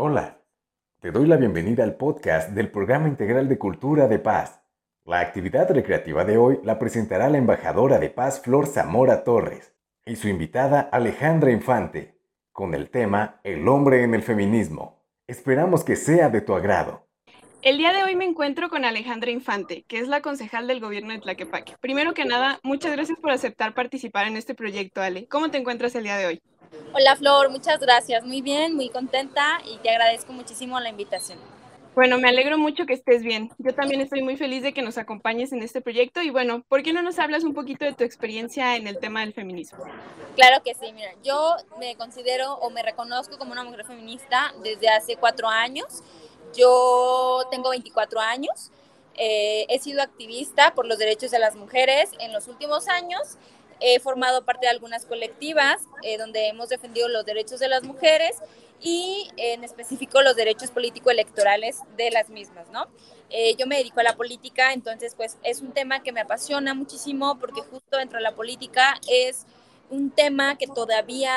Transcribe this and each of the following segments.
Hola, te doy la bienvenida al podcast del Programa Integral de Cultura de Paz. La actividad recreativa de hoy la presentará la embajadora de paz Flor Zamora Torres y su invitada Alejandra Infante, con el tema El hombre en el feminismo. Esperamos que sea de tu agrado. El día de hoy me encuentro con Alejandra Infante, que es la concejal del gobierno de Tlaquepaque. Primero que nada, muchas gracias por aceptar participar en este proyecto, Ale. ¿Cómo te encuentras el día de hoy? Hola Flor, muchas gracias. Muy bien, muy contenta y te agradezco muchísimo la invitación. Bueno, me alegro mucho que estés bien. Yo también estoy muy feliz de que nos acompañes en este proyecto y bueno, ¿por qué no nos hablas un poquito de tu experiencia en el tema del feminismo? Claro que sí, mira, yo me considero o me reconozco como una mujer feminista desde hace cuatro años. Yo tengo 24 años, eh, he sido activista por los derechos de las mujeres en los últimos años He formado parte de algunas colectivas eh, donde hemos defendido los derechos de las mujeres y en específico los derechos político-electorales de las mismas, ¿no? Eh, yo me dedico a la política, entonces pues es un tema que me apasiona muchísimo porque justo dentro de la política es un tema que todavía,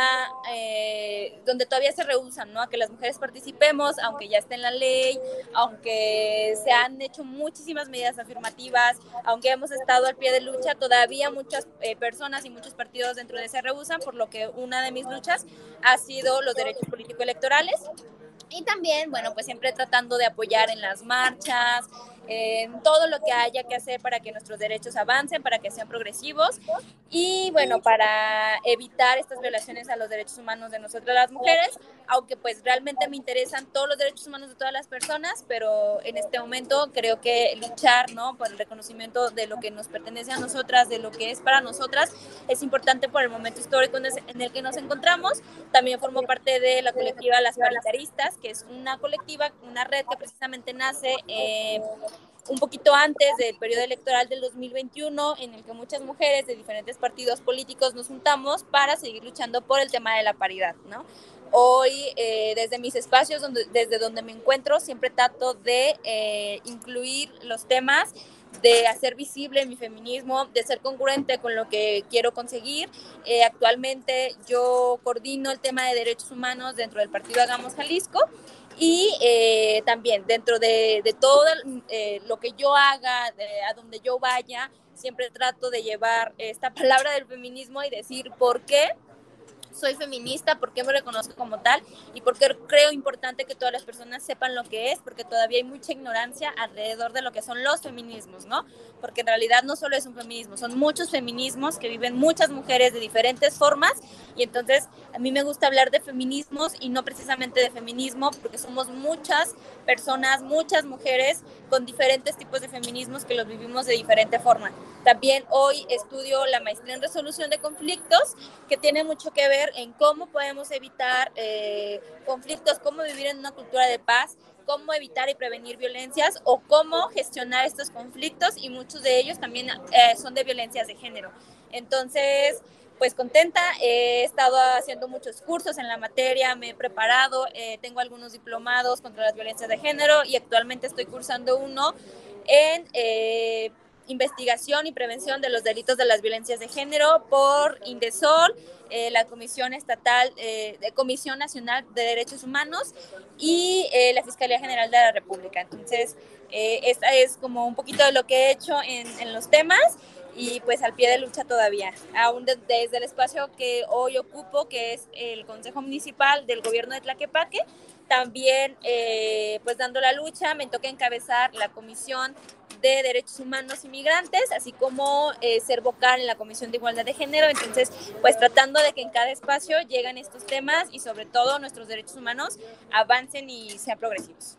eh, donde todavía se rehusan, ¿no? A que las mujeres participemos, aunque ya esté en la ley, aunque se han hecho muchísimas medidas afirmativas, aunque hemos estado al pie de lucha, todavía muchas eh, personas y muchos partidos dentro de se rehusan, por lo que una de mis luchas ha sido los derechos político-electorales. Y también, bueno, pues siempre tratando de apoyar en las marchas, en todo lo que haya que hacer para que nuestros derechos avancen, para que sean progresivos y bueno, para evitar estas violaciones a los derechos humanos de nosotras las mujeres, aunque pues realmente me interesan todos los derechos humanos de todas las personas, pero en este momento creo que luchar, ¿no? Por el reconocimiento de lo que nos pertenece a nosotras, de lo que es para nosotras, es importante por el momento histórico en el que nos encontramos. También formo parte de la colectiva Las Paritaristas, que es una colectiva, una red que precisamente nace eh, un poquito antes del periodo electoral del 2021, en el que muchas mujeres de diferentes partidos políticos nos juntamos para seguir luchando por el tema de la paridad, ¿no? Hoy, eh, desde mis espacios, desde donde me encuentro, siempre trato de eh, incluir los temas de hacer visible mi feminismo, de ser congruente con lo que quiero conseguir. Eh, actualmente yo coordino el tema de derechos humanos dentro del partido Hagamos Jalisco y eh, también dentro de, de todo eh, lo que yo haga, a donde yo vaya, siempre trato de llevar esta palabra del feminismo y decir por qué soy feminista, por qué me reconozco como tal y por qué creo importante que todas las personas sepan lo que es, porque todavía hay mucha ignorancia alrededor de lo que son los feminismos, ¿no? Porque en realidad no solo es un feminismo, son muchos feminismos que viven muchas mujeres de diferentes formas y entonces a mí me gusta hablar de feminismos y no precisamente de feminismo, porque somos muchas personas, muchas mujeres con diferentes tipos de feminismos que los vivimos de diferente forma. También hoy estudio la maestría en resolución de conflictos, que tiene mucho que ver en cómo podemos evitar eh, conflictos, cómo vivir en una cultura de paz, cómo evitar y prevenir violencias o cómo gestionar estos conflictos y muchos de ellos también eh, son de violencias de género. Entonces, pues contenta, he estado haciendo muchos cursos en la materia, me he preparado, eh, tengo algunos diplomados contra las violencias de género y actualmente estoy cursando uno en investigación y prevención de los delitos de las violencias de género por Indesol, eh, la Comisión Estatal, eh, de Comisión Nacional de Derechos Humanos y eh, la Fiscalía General de la República. Entonces, esta es como un poquito de lo que he hecho en, en los temas y pues al pie de lucha todavía, aún desde el espacio que hoy ocupo, que es el Consejo Municipal del Gobierno de Tlaquepaque, también pues dando la lucha, me toca encabezar la Comisión de Derechos Humanos Inmigrantes, así como eh, ser vocal en la Comisión de Igualdad de Género. Entonces, pues tratando de que en cada espacio lleguen estos temas y sobre todo nuestros derechos humanos avancen y sean progresivos.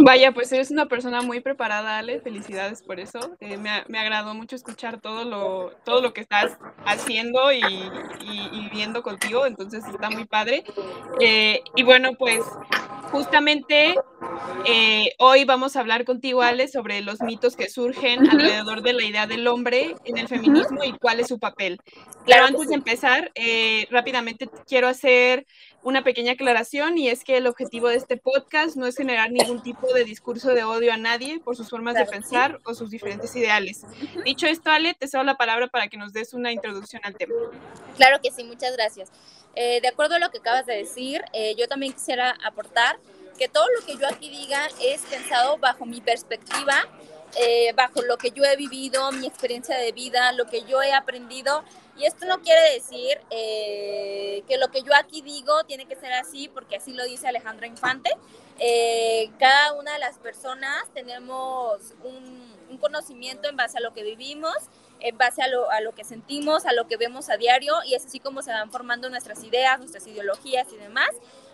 Vaya, pues eres una persona muy preparada, Ale. Felicidades por eso. Eh, me, me, agradó mucho escuchar todo lo, todo lo que estás haciendo y, y, viendo contigo, entonces está muy padre. Eh, y bueno, pues justamente eh, hoy vamos a hablar contigo, Ale, sobre los mitos que surgen alrededor de la idea del hombre en el feminismo y cuál es su papel. Claro, antes de empezar, rápidamente quiero hacer una pequeña aclaración y es que el objetivo de este podcast no es generar ningún tipo de discurso de odio a nadie por sus formas de pensar o sus diferentes ideales. Dicho esto, Ale, te cedo la palabra para que nos des una introducción al tema. Claro que sí, muchas gracias. Eh, de acuerdo a lo que acabas de decir, eh, yo también quisiera aportar que todo lo que yo aquí diga es pensado bajo mi perspectiva, eh, bajo lo que yo he vivido, mi experiencia de vida, lo que yo he aprendido y esto no quiere decir eh, que lo que yo aquí digo tiene que ser así, porque así lo dice Alejandro Infante. Eh, cada una de las personas tenemos un, conocimiento en base a lo que vivimos, en base a lo, a lo que sentimos, a lo que vemos a diario, y es así como se van formando nuestras ideas, nuestras ideologías y demás.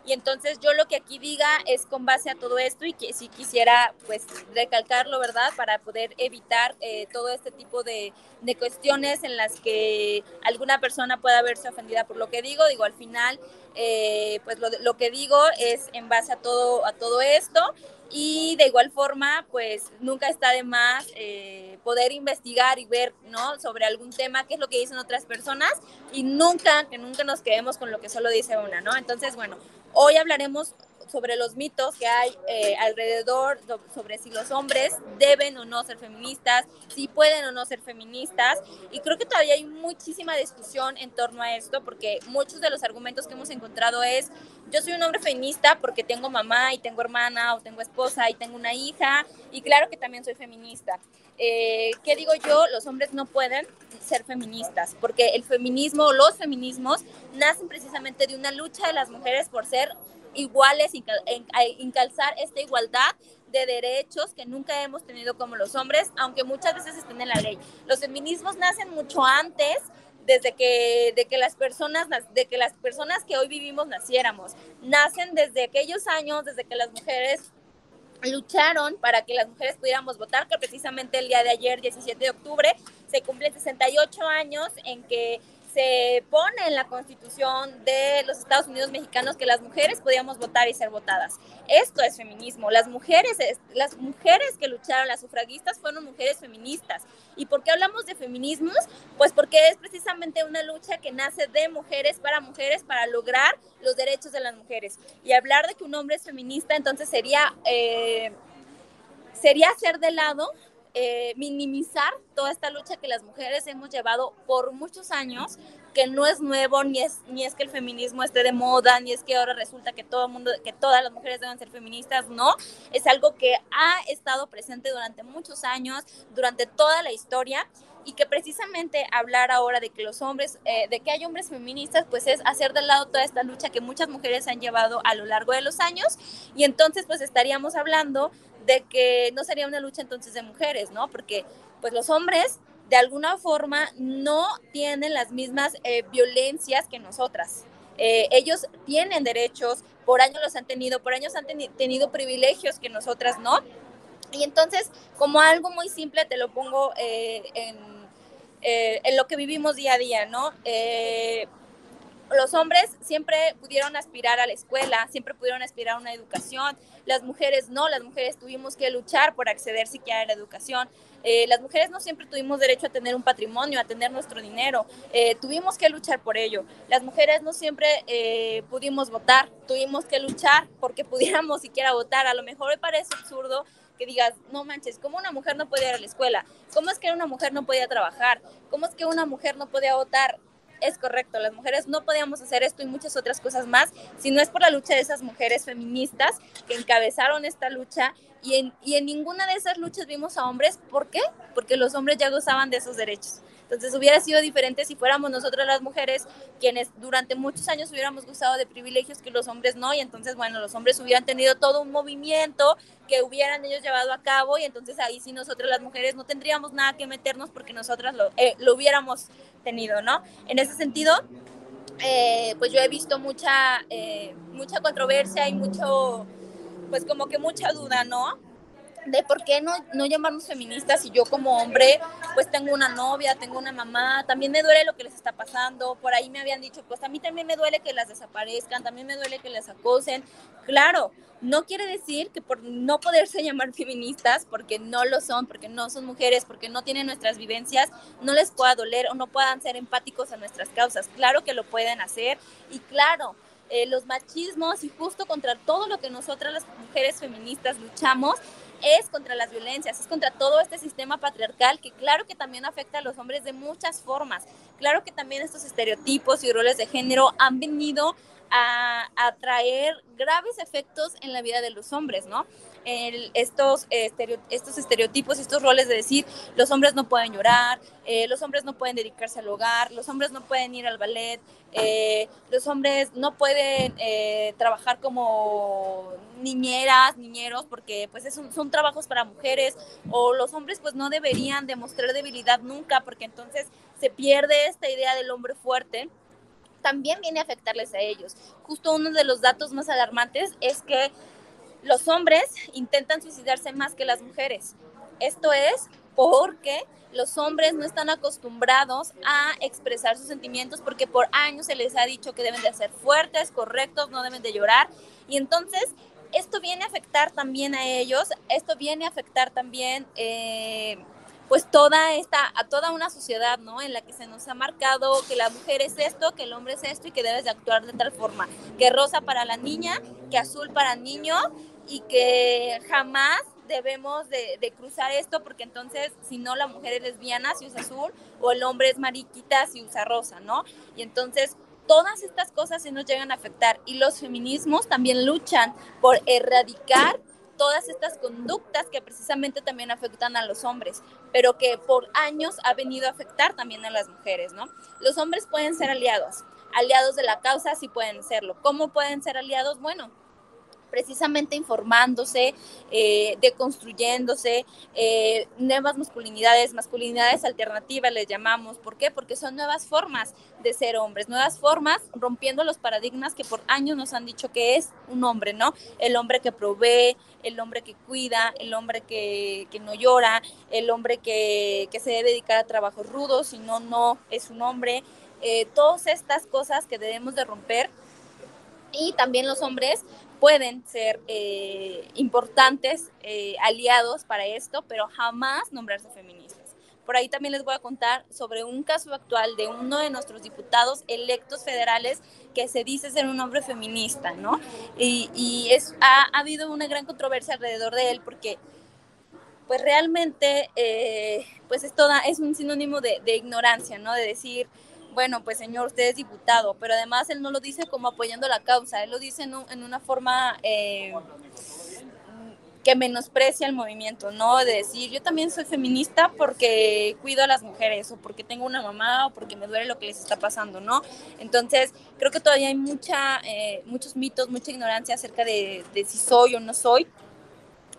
Y entonces yo lo que aquí diga es con base a todo esto y que si quisiera pues recalcarlo, ¿verdad? Para poder evitar eh, todo este tipo de, de, cuestiones en las que alguna persona pueda verse ofendida por lo que digo. Digo, al final, eh, pues lo, lo, que digo es en base a todo, a todo esto y de igual forma, pues nunca está de más eh, poder investigar y ver, ¿no? Sobre algún tema, qué es lo que dicen otras personas y nunca, que nunca nos quedemos con lo que solo dice una, ¿no? Entonces, bueno, Hoy hablaremos sobre los mitos que hay eh, alrededor, sobre si los hombres deben o no ser feministas, si pueden o no ser feministas. Y creo que todavía hay muchísima discusión en torno a esto, porque muchos de los argumentos que hemos encontrado es, yo soy un hombre feminista porque tengo mamá y tengo hermana o tengo esposa y tengo una hija, y claro que también soy feminista. Eh, ¿Qué digo yo? Los hombres no pueden ser feministas, porque el feminismo, los feminismos, nacen precisamente de una lucha de las mujeres por ser iguales, encalzar esta igualdad de derechos que nunca hemos tenido como los hombres, aunque muchas veces estén en la ley. Los feminismos nacen mucho antes desde que, de que las personas, de que las personas que hoy vivimos naciéramos. Nacen desde aquellos años, desde que las mujeres lucharon para que las mujeres pudiéramos votar, que precisamente el día de ayer, 17 de octubre, se cumplen 68 años en que se pone en la constitución de los Estados Unidos mexicanos que las mujeres podíamos votar y ser votadas. Esto es feminismo. Las mujeres, las mujeres que lucharon, las sufragistas, fueron mujeres feministas. ¿Y por qué hablamos de feminismos? Pues porque es precisamente una lucha que nace de mujeres para mujeres para lograr los derechos de las mujeres. Y hablar de que un hombre es feminista, entonces sería, eh, sería hacer de lado eh, minimizar toda esta lucha que las mujeres hemos llevado por muchos años, que no es nuevo, ni es, ni es que el feminismo esté de moda, ni es que ahora resulta que todo el mundo, que todas las mujeres deben ser feministas, no, es algo que ha estado presente durante muchos años, durante toda la historia, y que precisamente hablar ahora de que los hombres, eh, de que hay hombres feministas, pues es hacer de lado toda esta lucha que muchas mujeres han llevado a lo largo de los años, y entonces pues estaríamos hablando de que no sería una lucha entonces de mujeres, ¿no? Porque pues los hombres de alguna forma no tienen las mismas eh, violencias que nosotras. Eh, ellos tienen derechos, por años los han tenido, por años han tenido privilegios que nosotras no. Y entonces, como algo muy simple, te lo pongo eh, en, en, lo que vivimos día a día, ¿no? Los hombres siempre pudieron aspirar a la escuela, siempre pudieron aspirar a una educación, las mujeres no, las mujeres tuvimos que luchar por acceder siquiera a la educación. Eh, las mujeres no siempre tuvimos derecho a tener un patrimonio, a tener nuestro dinero, eh, tuvimos que luchar por ello. Las mujeres no siempre eh, pudimos votar, tuvimos que luchar porque pudiéramos siquiera votar. A lo mejor me parece absurdo que digas, no manches, ¿cómo una mujer no podía ir a la escuela? ¿Cómo es que una mujer no podía trabajar? ¿Cómo es que una mujer no podía votar? Es correcto, las mujeres no podíamos hacer esto y muchas otras cosas más si no es por la lucha de esas mujeres feministas que encabezaron esta lucha y en, ninguna de esas luchas vimos a hombres. ¿Por qué? Porque los hombres ya gozaban de esos derechos. Entonces hubiera sido diferente si fuéramos nosotras las mujeres quienes durante muchos años hubiéramos gozado de privilegios que los hombres no, y entonces, bueno, los hombres hubieran tenido todo un movimiento que hubieran ellos llevado a cabo, y entonces ahí sí nosotras las mujeres no tendríamos nada que meternos porque nosotras lo, eh, lo hubiéramos tenido, ¿no? En ese sentido, eh, pues yo he visto mucha, eh, mucha controversia y mucho, pues como que mucha duda, ¿no? De por qué no, no llamarnos feministas si yo como hombre pues tengo una novia, tengo una mamá, también me duele lo que les está pasando, por ahí me habían dicho pues a mí también me duele que las desaparezcan, también me duele que las acosen, claro, no quiere decir que por no poderse llamar feministas, porque no lo son, porque no son mujeres, porque no tienen nuestras vivencias, no les pueda doler o no puedan ser empáticos a nuestras causas, claro que lo pueden hacer y claro, eh, los machismos y justo contra todo lo que nosotras las mujeres feministas luchamos es contra las violencias, es contra todo este sistema patriarcal que claro que también afecta a los hombres de muchas formas. Claro que también estos estereotipos y roles de género han venido a, a traer graves efectos en la vida de los hombres, ¿no? Estos, estos estereotipos, estos roles de decir los hombres no pueden llorar, eh, los hombres no pueden dedicarse al hogar, los hombres no pueden ir al ballet, eh, los hombres no pueden eh, trabajar como niñeras, niñeros, porque pues es son trabajos para mujeres, o los hombres pues no deberían demostrar debilidad nunca, porque entonces se pierde esta idea del hombre fuerte también viene a afectarles a ellos. Justo uno de los datos más alarmantes es que los hombres intentan suicidarse más que las mujeres. Esto es porque los hombres no están acostumbrados a expresar sus sentimientos porque por años se les ha dicho que deben de ser fuertes, correctos, no deben de llorar. Y entonces esto viene a afectar también a ellos, esto viene a afectar también eh, pues toda esta, a toda una sociedad, ¿no? En la que se nos ha marcado que la mujer es esto, que el hombre es esto y que debes de actuar de tal forma, que rosa para la niña, que azul para el niño y que jamás debemos de, cruzar esto porque entonces si no la mujer es lesbiana si usa azul o el hombre es mariquita si usa rosa, ¿no? Y entonces todas estas cosas se nos llegan a afectar y los feminismos también luchan por erradicar todas estas conductas que precisamente también afectan a los hombres, pero que por años ha venido a afectar también a las mujeres, ¿no? Los hombres pueden ser aliados, aliados de la causa sí pueden serlo. ¿Cómo pueden ser aliados? Bueno, precisamente informándose, eh, deconstruyéndose, eh, nuevas masculinidades, masculinidades alternativas les llamamos. ¿Por qué? Porque son nuevas formas de ser hombres, nuevas formas rompiendo los paradigmas que por años nos han dicho que es un hombre, ¿no? El hombre que provee, el hombre que cuida, el hombre que, no llora, el hombre que, se debe dedicar a trabajos rudos, si no, no es un hombre. Eh, todas estas cosas que debemos de romper y también los hombres pueden ser eh, importantes eh, aliados para esto, pero jamás nombrarse feministas. Por ahí también les voy a contar sobre un caso actual de uno de nuestros diputados electos federales que se dice ser un hombre feminista, ¿no? Y, es, ha, habido una gran controversia alrededor de él porque pues realmente eh, pues es, toda, es un sinónimo de, de ignorancia, ¿no? De decir, bueno, pues señor, usted es diputado, pero además él no lo dice como apoyando la causa, él lo dice en, una forma eh, que menosprecia el movimiento, ¿no? De decir, yo también soy feminista porque cuido a las mujeres o porque tengo una mamá o porque me duele lo que les está pasando, ¿no? Entonces, creo que todavía hay mucha, eh, muchos mitos, mucha ignorancia acerca de, de si soy o no soy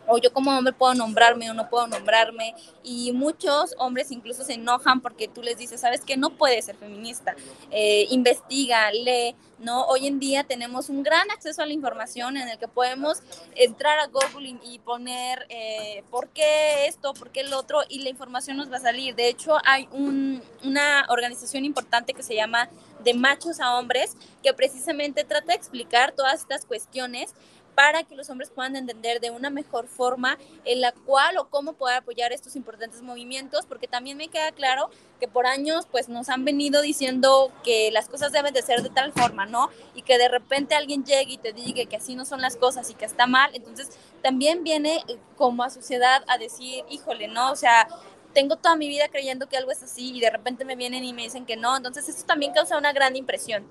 o yo como hombre puedo nombrarme o no puedo nombrarme y muchos hombres incluso se enojan porque tú les dices, sabes que no puedes ser feminista, eh, investiga, lee, ¿no? Hoy en día tenemos un gran acceso a la información en el que podemos entrar a Google y, poner eh, por qué esto, por qué el otro y la información nos va a salir. De hecho, hay una organización importante que se llama De Machos a Hombres que precisamente trata de explicar todas estas cuestiones para que los hombres puedan entender de una mejor forma en la cual o cómo poder apoyar estos importantes movimientos, porque también me queda claro que por años pues nos han venido diciendo que las cosas deben de ser de tal forma, ¿no? Y que de repente alguien llegue y te diga que así no son las cosas y que está mal, entonces también viene eh, como a sociedad a decir, híjole, ¿no? O sea, tengo toda mi vida creyendo que algo es así y de repente me vienen y me dicen que no, entonces esto también causa una gran impresión.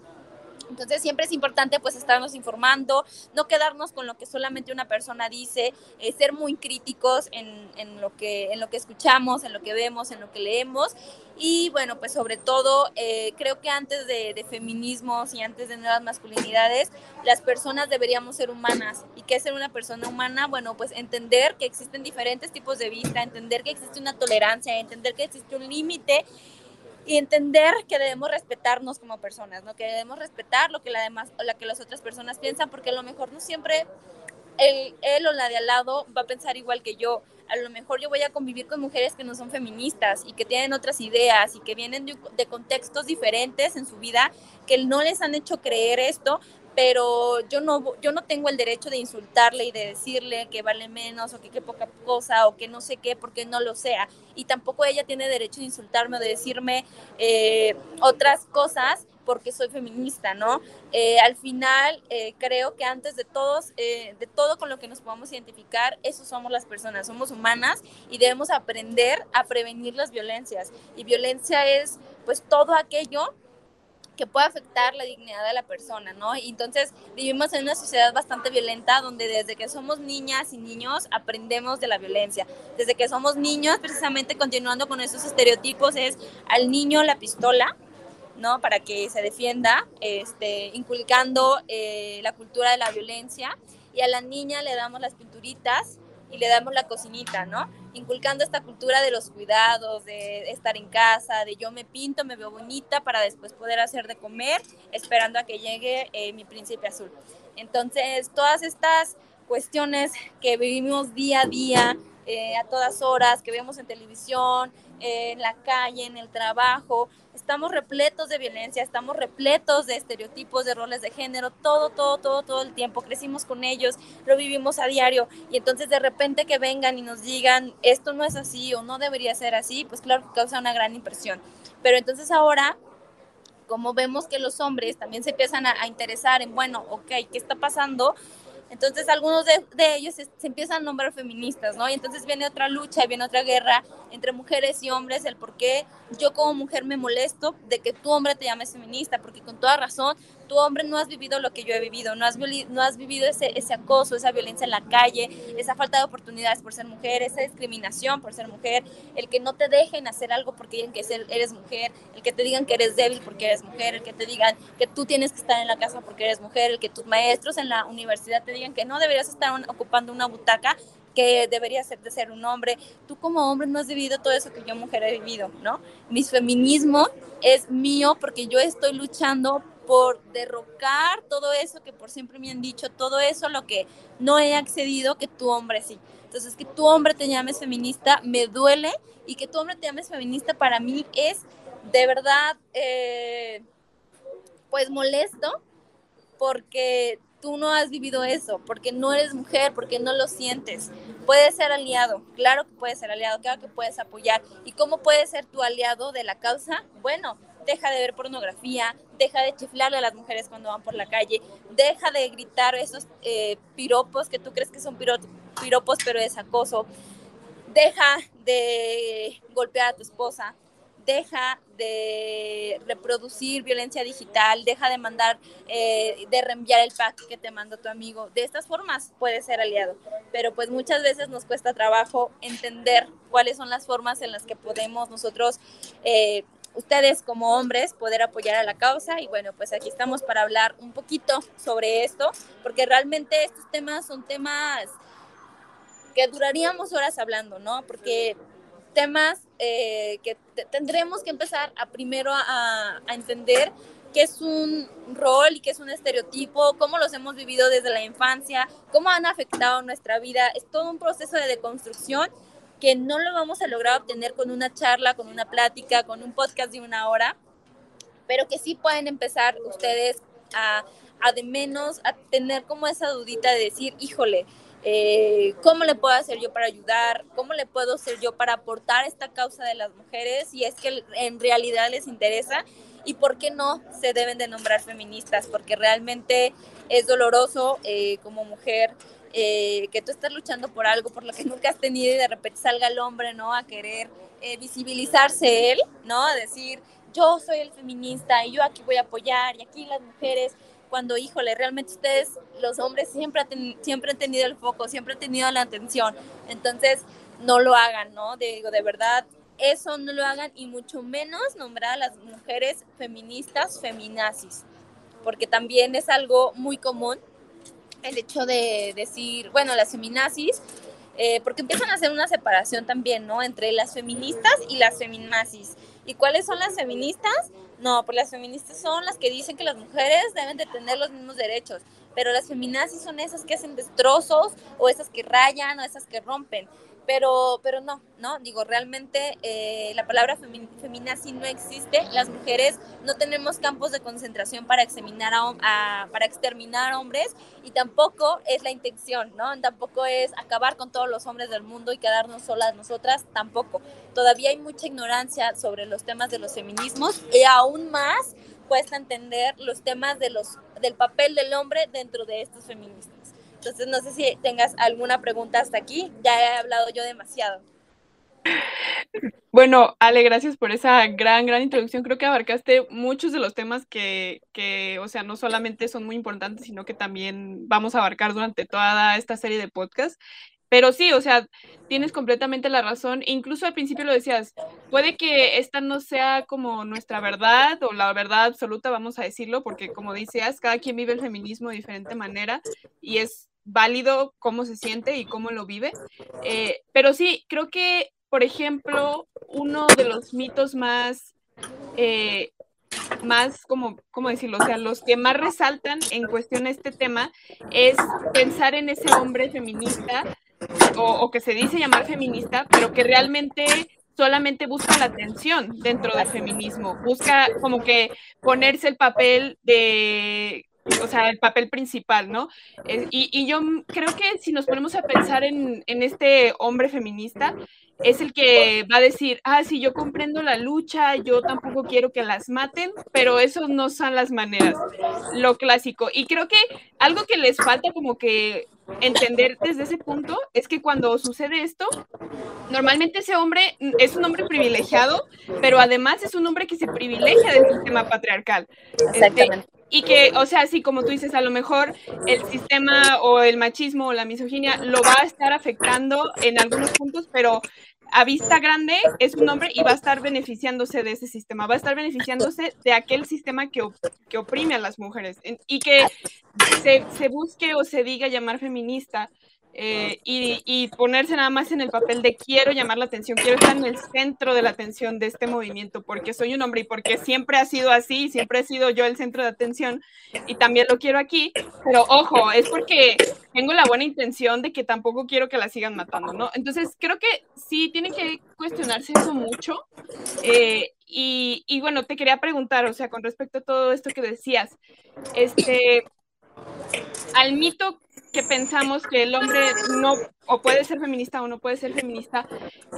Entonces siempre es importante pues estarnos informando, no quedarnos con lo que solamente una persona dice, eh, ser muy críticos en, en, lo que, en lo que escuchamos, en lo que vemos, en lo que leemos. Y bueno, pues sobre todo eh, creo que antes de, de, feminismos y antes de nuevas masculinidades, las personas deberíamos ser humanas. ¿Y qué es ser una persona humana? Bueno, pues entender que existen diferentes tipos de vista, entender que existe una tolerancia, entender que existe un límite y entender que debemos respetarnos como personas, ¿no? Que debemos respetar lo que la demás, la que las otras personas piensan, porque a lo mejor no siempre el, él o la de al lado va a pensar igual que yo. A lo mejor yo voy a convivir con mujeres que no son feministas y que tienen otras ideas y que vienen de, de contextos diferentes en su vida que no les han hecho creer esto, pero yo no, yo no tengo el derecho de insultarle y de decirle que vale menos o que qué poca cosa o que no sé qué porque no lo sea. Y tampoco ella tiene derecho de insultarme o de decirme eh, otras cosas porque soy feminista, ¿no? Eh, al final, eh, creo que antes de todos, eh, de todo con lo que nos podamos identificar, eso somos las personas, somos humanas y debemos aprender a prevenir las violencias. Y violencia es, pues, todo aquello que puede afectar la dignidad de la persona, ¿no? Y entonces vivimos en una sociedad bastante violenta donde desde que somos niñas y niños aprendemos de la violencia. Desde que somos niños, precisamente continuando con esos estereotipos, es al niño la pistola, ¿no? Para que se defienda, este, inculcando eh, la cultura de la violencia. Y a la niña le damos las pinturitas y le damos la cocinita, ¿no? Inculcando esta cultura de los cuidados, de estar en casa, de yo me pinto, me veo bonita para después poder hacer de comer, esperando a que llegue eh, mi príncipe azul. Entonces, todas estas cuestiones que vivimos día a día, eh, a todas horas, que vemos en televisión, en la calle, en el trabajo, estamos repletos de violencia, estamos repletos de estereotipos, de roles de género, todo, todo, todo, todo el tiempo. Crecimos con ellos, lo vivimos a diario y entonces de repente que vengan y nos digan esto no es así o no debería ser así, pues claro que causa una gran impresión. Pero entonces ahora como vemos que los hombres también se empiezan a, interesar en, bueno, ok, ¿qué está pasando? Entonces algunos de, ellos se, se, empiezan a nombrar feministas, ¿no? Y entonces viene otra lucha, viene otra guerra entre mujeres y hombres, el por qué yo como mujer me molesto de que tu hombre te llames feminista, porque con toda razón, tu hombre no has vivido lo que yo he vivido, no has, no has vivido ese, ese acoso, esa violencia en la calle, esa falta de oportunidades por ser mujer, esa discriminación por ser mujer, el que no te dejen hacer algo porque digan que eres mujer, el que te digan que eres débil porque eres mujer, el que te digan que tú tienes que estar en la casa porque eres mujer, el que tus maestros en la universidad te digan que no deberías estar ocupando una butaca que debería ser de ser un hombre. Tú como hombre no has vivido todo eso que yo mujer he vivido, ¿no? Mi feminismo es mío porque yo estoy luchando por derrocar todo eso que por siempre me han dicho, todo eso lo que no he accedido, que tu hombre sí. Entonces, que tu hombre te llames feminista me duele y que tu hombre te llames feminista para mí es de verdad, eh, pues molesto, porque tú no has vivido eso, porque no eres mujer, porque no lo sientes. Puedes ser aliado, claro que puedes ser aliado, claro que puedes apoyar. ¿Y cómo puedes ser tu aliado de la causa? Bueno, deja de ver pornografía, deja de chiflarle a las mujeres cuando van por la calle, deja de gritar esos eh, piropos que tú crees que son piro piropos, pero es acoso, deja de golpear a tu esposa, deja de reproducir violencia digital, deja de mandar, eh, de reenviar el pack que te mandó tu amigo. De estas formas puedes ser aliado, pero pues muchas veces nos cuesta trabajo entender cuáles son las formas en las que podemos nosotros, eh, ustedes como hombres, poder apoyar a la causa. Y bueno, pues aquí estamos para hablar un poquito sobre esto, porque realmente estos temas son temas que duraríamos horas hablando, ¿no? Porque temas eh, que tendremos que empezar a primero a, a, entender qué es un rol y qué es un estereotipo, cómo los hemos vivido desde la infancia, cómo han afectado nuestra vida. Es todo un proceso de deconstrucción que no lo vamos a lograr obtener con una charla, con una plática, con un podcast de una hora, pero que sí pueden empezar ustedes a, a de menos, a tener como esa dudita de decir, híjole, eh, cómo le puedo hacer yo para ayudar, cómo le puedo hacer yo para aportar esta causa de las mujeres, si es que en realidad les interesa. Y por qué no se deben de nombrar feministas, porque realmente es doloroso eh, como mujer eh, que tú estás luchando por algo por lo que nunca has tenido y de repente salga el hombre, ¿no? A querer eh, visibilizarse él, ¿no? A decir, yo soy el feminista y yo aquí voy a apoyar y aquí las mujeres cuando, híjole, realmente ustedes, los hombres, siempre, siempre han tenido el foco, siempre han tenido la atención. Entonces, no lo hagan, ¿no? Digo, de verdad, eso no lo hagan y mucho menos nombrar a las mujeres feministas feminazis, porque también es algo muy común el hecho de decir, bueno, las feminazis, eh, porque empiezan a hacer una separación también, ¿no? Entre las feministas y las feminazis. ¿Y cuáles son las feministas? No, pues las feministas son las que dicen que las mujeres deben de tener los mismos derechos, pero las feminazis son esas que hacen destrozos o esas que rayan o esas que rompen pero, pero no, ¿no? Digo, realmente eh, la palabra feminazi no existe. Las mujeres no tenemos campos de concentración para exterminar a, a, para exterminar hombres y tampoco es la intención, ¿no? Tampoco es acabar con todos los hombres del mundo y quedarnos solas nosotras, tampoco. Todavía hay mucha ignorancia sobre los temas de los feminismos y aún más cuesta entender los temas de los, del papel del hombre dentro de estos feministas. Entonces, no sé si tengas alguna pregunta hasta aquí. Ya he hablado yo demasiado. Bueno, Ale, gracias por esa gran, gran introducción. Creo que abarcaste muchos de los temas que, que, o sea, no solamente son muy importantes, sino que también vamos a abarcar durante toda esta serie de podcasts. Pero sí, o sea, tienes completamente la razón. Incluso al principio lo decías, puede que esta no sea como nuestra verdad o la verdad absoluta, vamos a decirlo, porque como decías, cada quien vive el feminismo de diferente manera y es válido cómo se siente y cómo lo vive. Eh, pero sí, creo que, por ejemplo, uno de los mitos más... Eh, más como, ¿cómo decirlo? O sea, los que más resaltan en cuestión este tema es pensar en ese hombre feminista o, que se dice llamar feminista, pero que realmente solamente busca la atención dentro del feminismo, busca como que ponerse el papel de, o sea, el papel principal, ¿no? Eh, y, y, yo creo que si nos ponemos a pensar en, en este hombre feminista, es el que va a decir, ah, sí, yo comprendo la lucha, yo tampoco quiero que las maten, pero eso no son las maneras, lo clásico. Y creo que algo que les falta como que entender desde ese punto es que cuando sucede esto, normalmente ese hombre es un hombre privilegiado, pero además es un hombre que se privilegia del sistema patriarcal. Exactamente. Y que, o sea, sí, como tú dices, a lo mejor el sistema o el machismo o la misoginia lo va a estar afectando en algunos puntos, pero a vista grande es un hombre y va a estar beneficiándose de ese sistema, va a estar beneficiándose de aquel sistema que, que oprime a las mujeres. Y que se, se busque o se diga llamar feminista eh, y, ponerse nada más en el papel de quiero llamar la atención, quiero estar en el centro de la atención de este movimiento porque soy un hombre y porque siempre ha sido así, siempre he sido yo el centro de atención y también lo quiero aquí, pero ojo, es porque tengo la buena intención de que tampoco quiero que la sigan matando, ¿no? Entonces creo que sí tienen que cuestionarse eso mucho. Eh, y, y bueno, te quería preguntar, o sea, con respecto a todo esto que decías, este, al mito que pensamos que el hombre no o puede ser feminista o no puede ser feminista,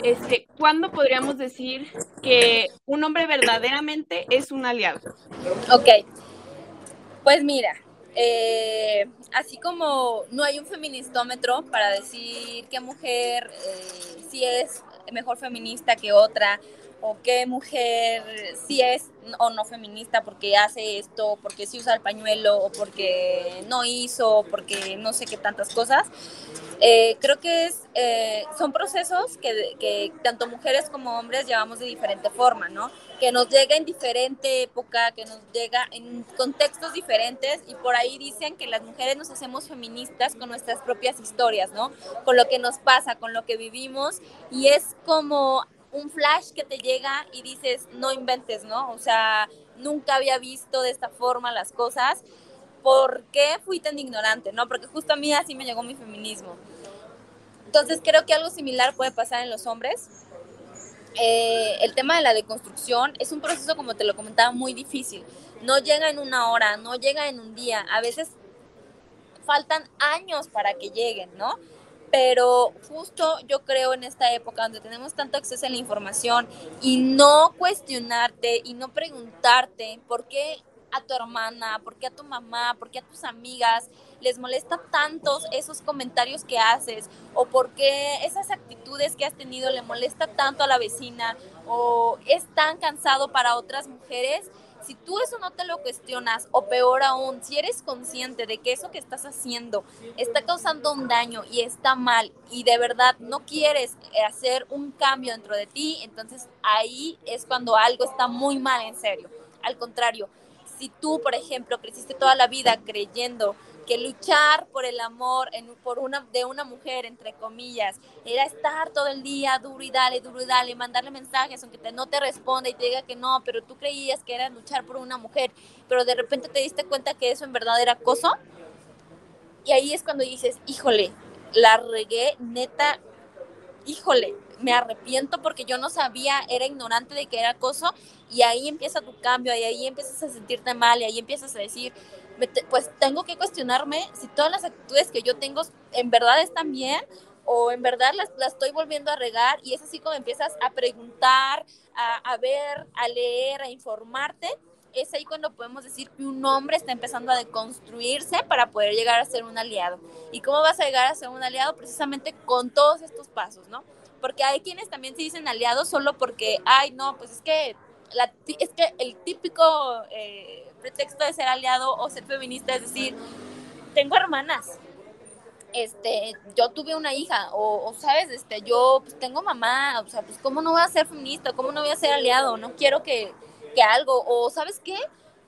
este, ¿cuándo podríamos decir que un hombre verdaderamente es un aliado? Ok, pues mira, eh, así como no hay un feministómetro para decir qué mujer eh, sí es mejor feminista que otra, o qué mujer sí es o no feminista porque hace esto, porque sí usa el pañuelo, o porque no hizo, porque no sé qué tantas cosas. Eh, creo que es, eh, son procesos que, que, tanto mujeres como hombres llevamos de diferente forma, ¿no? Que nos llega en diferente época, que nos llega en contextos diferentes y por ahí dicen que las mujeres nos hacemos feministas con nuestras propias historias, ¿no? Con lo que nos pasa, con lo que vivimos y es como un flash que te llega y dices, no inventes, ¿no? O sea, nunca había visto de esta forma las cosas. ¿Por qué fui tan ignorante, no? Porque justo a mí así me llegó mi feminismo. Entonces creo que algo similar puede pasar en los hombres. Eh, el tema de la deconstrucción es un proceso, como te lo comentaba, muy difícil. No llega en una hora, no llega en un día. A veces faltan años para que lleguen, ¿no? Pero justo yo creo en esta época donde tenemos tanto acceso a la información y no cuestionarte y no preguntarte por qué a tu hermana, por qué a tu mamá, por qué a tus amigas les molesta tantos esos comentarios que haces o por qué esas actitudes que has tenido le molesta tanto a la vecina o es tan cansado para otras mujeres si tú eso no te lo cuestionas, o peor aún, si eres consciente de que eso que estás haciendo está causando un daño y está mal, y de verdad no quieres hacer un cambio dentro de ti, entonces ahí es cuando algo está muy mal en serio. Al contrario, si tú, por ejemplo, creciste toda la vida creyendo que luchar por el amor en, por una, de una mujer, entre comillas, era estar todo el día duro y dale, duro y dale, mandarle mensajes, aunque te, no te responda y te diga que no, pero tú creías que era luchar por una mujer, pero de repente te diste cuenta que eso en verdad era acoso. Y ahí es cuando dices, híjole, la regué, neta, híjole, me arrepiento porque yo no sabía, era ignorante de que era acoso y ahí empieza tu cambio y ahí empiezas a sentirte mal y ahí empiezas a decir, pues tengo que cuestionarme si todas las actitudes que yo tengo en verdad están bien o en verdad las, estoy volviendo a regar y es así como empiezas a preguntar, a, ver, a leer, a informarte es ahí cuando podemos decir que un hombre está empezando a deconstruirse para poder llegar a ser un aliado. ¿Y cómo vas a llegar a ser un aliado? Precisamente con todos estos pasos, ¿no? Porque hay quienes también se dicen aliados solo porque, ay, no, pues es que, es que el típico eh, pretexto de ser aliado o ser feminista es decir, tengo hermanas, este, yo tuve una hija, o, sabes, este, yo pues, tengo mamá, o sea, pues cómo no voy a ser feminista, cómo no voy a ser aliado, no quiero que, que algo, o sabes qué,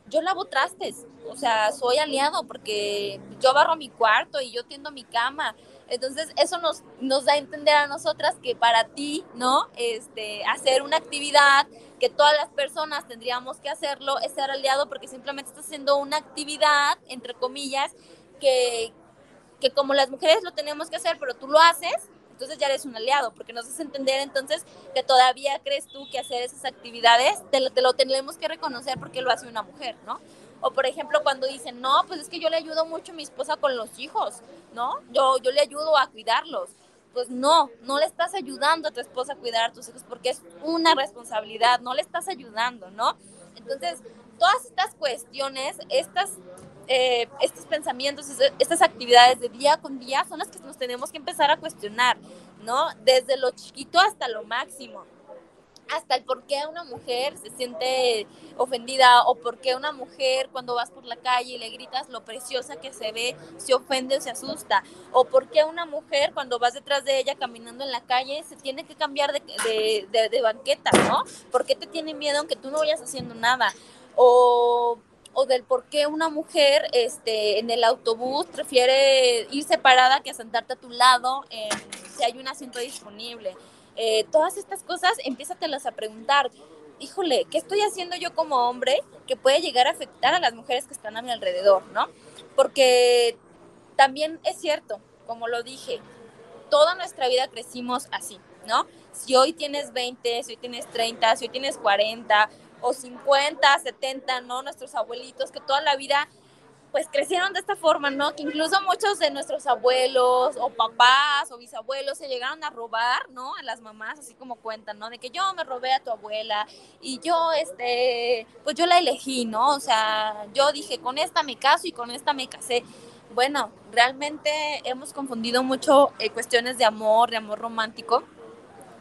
yo lavo trastes, o sea, soy aliado porque yo barro mi cuarto y yo tiendo mi cama. Entonces, eso nos, nos da a entender a nosotras que para ti, ¿no? Este, hacer una actividad que todas las personas tendríamos que hacerlo es ser aliado porque simplemente estás haciendo una actividad, entre comillas, que, que como las mujeres lo tenemos que hacer, pero tú lo haces, entonces ya eres un aliado, porque nos hace entender entonces que todavía crees tú que hacer esas actividades te lo, te lo tenemos que reconocer porque lo hace una mujer, ¿no? O por ejemplo cuando dicen, no, pues es que yo le ayudo mucho a mi esposa con los hijos, ¿no? Yo, yo le ayudo a cuidarlos. Pues no, no le estás ayudando a tu esposa a cuidar a tus hijos porque es una responsabilidad, no le estás ayudando, ¿no? Entonces, todas estas cuestiones, estas eh, estos pensamientos, estas actividades de día con día son las que nos tenemos que empezar a cuestionar, ¿no? Desde lo chiquito hasta lo máximo. Hasta el por qué una mujer se siente ofendida o por qué una mujer cuando vas por la calle y le gritas lo preciosa que se ve se ofende o se asusta. O por qué una mujer cuando vas detrás de ella caminando en la calle se tiene que cambiar de, de, de banqueta, ¿no? ¿Por qué te tiene miedo aunque tú no vayas haciendo nada? O o del por qué una mujer este, en el autobús prefiere ir separada que sentarte a tu lado si hay un asiento disponible. Eh, todas estas cosas, empiézatelas a preguntar, híjole, ¿qué estoy haciendo yo como hombre que puede llegar a afectar a las mujeres que están a mi alrededor, no? Porque también es cierto, como lo dije, toda nuestra vida crecimos así, ¿no? Si hoy tienes 20, si hoy tienes 30, si hoy tienes 40, o 50, 70, ¿no? Nuestros abuelitos que toda la vida pues crecieron de esta forma, ¿no? Que incluso muchos de nuestros abuelos o papás o bisabuelos se llegaron a robar, ¿no? A las mamás, así como cuentan, ¿no? De que yo me robé a tu abuela y yo, este, pues yo la elegí, ¿no? O sea, yo dije, con esta me caso y con esta me casé. Bueno, realmente hemos confundido mucho eh, cuestiones de amor, de amor romántico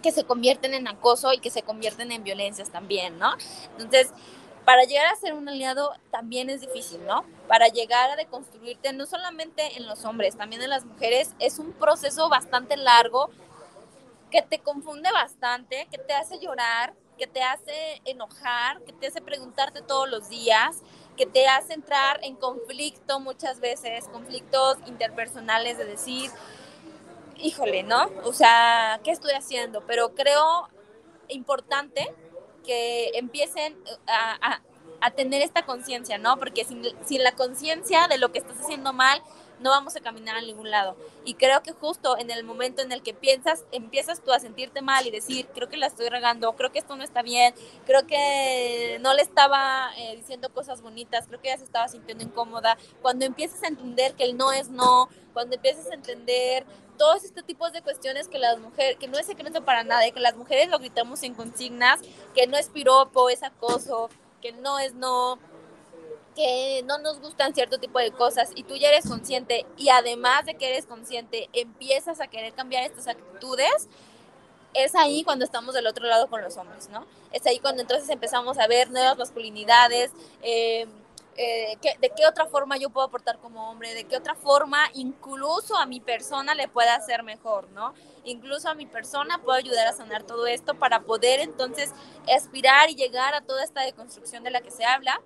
que se convierten en acoso y que se convierten en violencias también, ¿no? Entonces, para llegar a ser un aliado también es difícil, ¿no? Para llegar a deconstruirte, no solamente en los hombres, también en las mujeres, es un proceso bastante largo que te confunde bastante, que te hace llorar, que te hace enojar, que te hace preguntarte todos los días, que te hace entrar en conflicto muchas veces, conflictos interpersonales de decir, híjole, ¿no? O sea, ¿qué estoy haciendo? Pero creo importante que empiecen a, tener esta conciencia, ¿no? Porque sin, sin la conciencia de lo que estás haciendo mal, no vamos a caminar a ningún lado. Y creo que justo en el momento en el que piensas, empiezas tú a sentirte mal y decir, creo que la estoy regando, creo que esto no está bien, creo que no le estaba eh, diciendo cosas bonitas, creo que ella se estaba sintiendo incómoda. Cuando empiezas a entender que el no es no, cuando empiezas a entender todos estos tipos de cuestiones que las mujeres, que no es secreto para nada, que las mujeres lo gritamos en consignas, que no es piropo, es acoso, que no es no, que no nos gustan cierto tipo de cosas y tú ya eres consciente y además de que eres consciente empiezas a querer cambiar estas actitudes, es ahí cuando estamos del otro lado con los hombres, ¿no? Es ahí cuando entonces empezamos a ver nuevas masculinidades, eh, eh, de qué otra forma yo puedo aportar como hombre, de qué otra forma incluso a mi persona le pueda hacer mejor, ¿no? Incluso a mi persona puedo ayudar a sanar todo esto para poder entonces aspirar y llegar a toda esta deconstrucción de la que se habla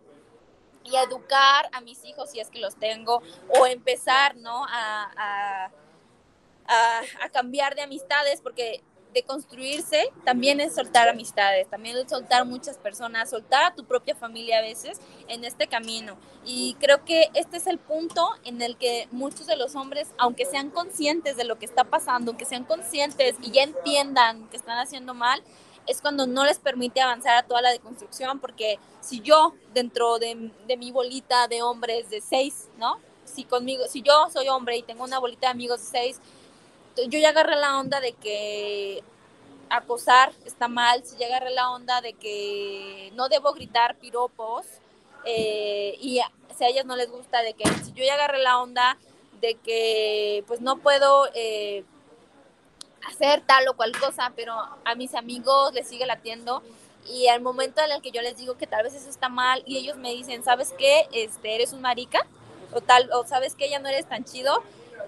y educar a mis hijos si es que los tengo o empezar, ¿no? A, a, cambiar de amistades porque de construirse también es soltar amistades, también es soltar muchas personas, soltar a tu propia familia a veces en este camino. Y creo que este es el punto en el que muchos de los hombres, aunque sean conscientes de lo que está pasando, aunque sean conscientes y ya entiendan que están haciendo mal, es cuando no les permite avanzar a toda la deconstrucción, porque si yo dentro de, de, mi bolita de hombres de seis, ¿no? Si conmigo, si yo soy hombre y tengo una bolita de amigos de seis, yo ya agarré la onda de que acosar está mal, si ya agarré la onda de que no debo gritar piropos, eh, y si a ellas no les gusta de que si yo ya agarré la onda de que pues no puedo eh, hacer tal o cual cosa, pero a mis amigos les sigue latiendo y al momento en el que yo les digo que tal vez eso está mal y ellos me dicen, ¿sabes qué? Este, eres un marica o tal o sabes que ya no eres tan chido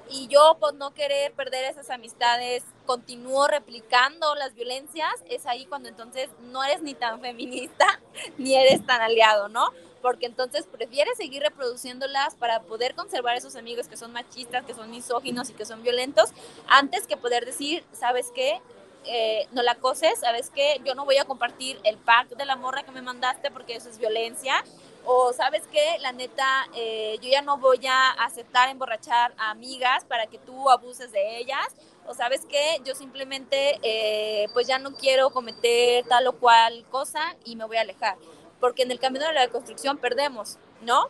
y yo por no querer perder esas amistades continúo replicando las violencias, es ahí cuando entonces no eres ni tan feminista ni eres tan aliado, ¿no? Porque entonces prefieres seguir reproduciéndolas para poder conservar esos amigos que son machistas, que son misóginos y que son violentos, antes que poder decir, ¿sabes qué? Eh, no la coses, ¿sabes qué? Yo no voy a compartir el pack de la morra que me mandaste porque eso es violencia. O sabes qué, la neta, eh, yo ya no voy a aceptar emborrachar a amigas para que tú abuses de ellas. O sabes qué, yo simplemente eh, pues ya no quiero cometer tal o cual cosa y me voy a alejar. Porque en el camino de la deconstrucción perdemos, ¿no?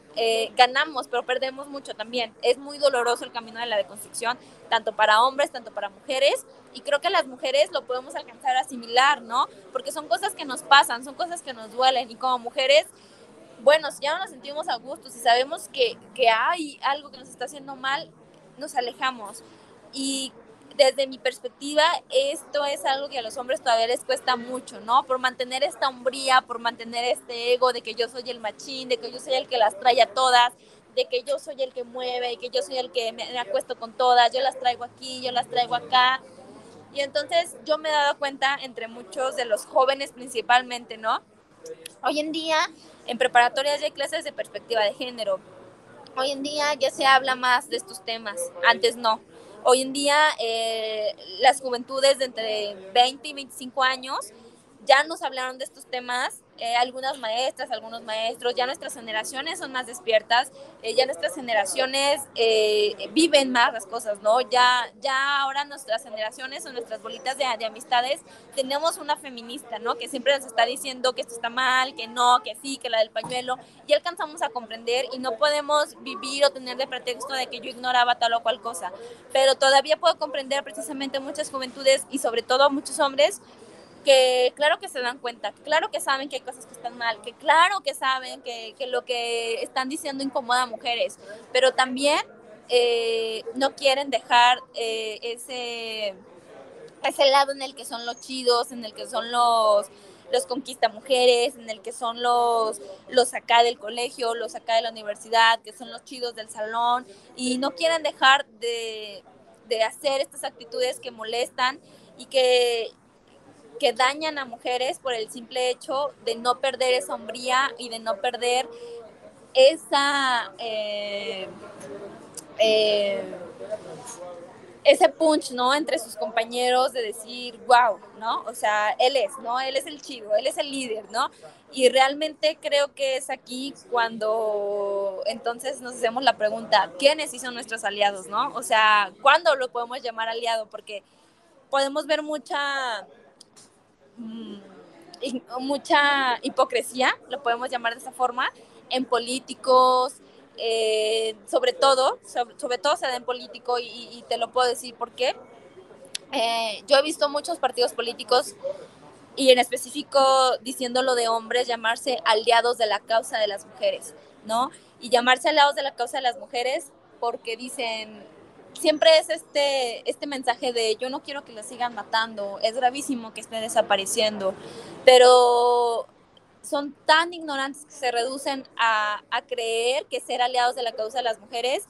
ganamos, pero perdemos mucho también. Es muy doloroso el camino de la deconstrucción, tanto para hombres, tanto para mujeres y creo que las mujeres lo podemos alcanzar a asimilar, ¿no? Porque son cosas que nos pasan, son cosas que nos duelen y como mujeres, bueno, si ya no nos sentimos a gusto, si sabemos que, que hay algo que nos está haciendo mal, nos alejamos. Y desde mi perspectiva, esto es algo que a los hombres todavía les cuesta mucho, ¿no? Por mantener esta hombría, por mantener este ego de que yo soy el machín, de que yo soy el que las trae a todas, de que yo soy el que mueve, que yo soy el que me acuesto con todas, yo las traigo aquí, yo las traigo acá. Y entonces yo me he dado cuenta, entre muchos de los jóvenes principalmente, ¿no? Hoy en día en preparatorias hay clases de perspectiva de género. Hoy en día ya se habla más de estos temas, antes no. Hoy en día eh, las juventudes de entre 20 y 25 años ya nos hablaron de estos temas eh, algunas maestras, algunos maestros, ya nuestras generaciones son más despiertas, eh, ya nuestras generaciones eh, viven más las cosas, ¿no? Ya, ya ahora nuestras generaciones o nuestras bolitas de, de, amistades tenemos una feminista, ¿no? Que siempre nos está diciendo que esto está mal, que no, que sí, que la del pañuelo, y alcanzamos a comprender y no podemos vivir o tener de pretexto de que yo ignoraba tal o cual cosa, pero todavía puedo comprender precisamente muchas juventudes y sobre todo muchos hombres que claro que se dan cuenta, claro que saben que hay cosas que están mal, que claro que saben que, que lo que están diciendo incomoda a mujeres, pero también eh, no quieren dejar eh, ese, ese lado en el que son los chidos, en el que son los los conquista mujeres, en el que son los, los acá del colegio, los acá de la universidad, que son los chidos del salón, y no quieren dejar de, de hacer estas actitudes que molestan y que que dañan a mujeres por el simple hecho de no perder esa hombría y de no perder esa eh, eh, ese punch, ¿no? Entre sus compañeros de decir, wow, ¿no? O sea, él es, ¿no? Él es el chido, él es el líder, ¿no? Y realmente creo que es aquí cuando entonces nos hacemos la pregunta, ¿quiénes son nuestros aliados, ¿no? O sea, ¿cuándo lo podemos llamar aliado? Porque podemos ver mucha mucha hipocresía, lo podemos llamar de esa forma, en políticos, eh, sobre todo, sobre, todo se da en político y, te lo puedo decir por qué. Eh, yo he visto muchos partidos políticos y en específico diciéndolo de hombres, llamarse aliados de la causa de las mujeres, ¿no? Y llamarse aliados de la causa de las mujeres porque dicen, siempre es este, este mensaje de yo no quiero que la sigan matando, es gravísimo que esté desapareciendo, pero son tan ignorantes que se reducen a, creer que ser aliados de la causa de las mujeres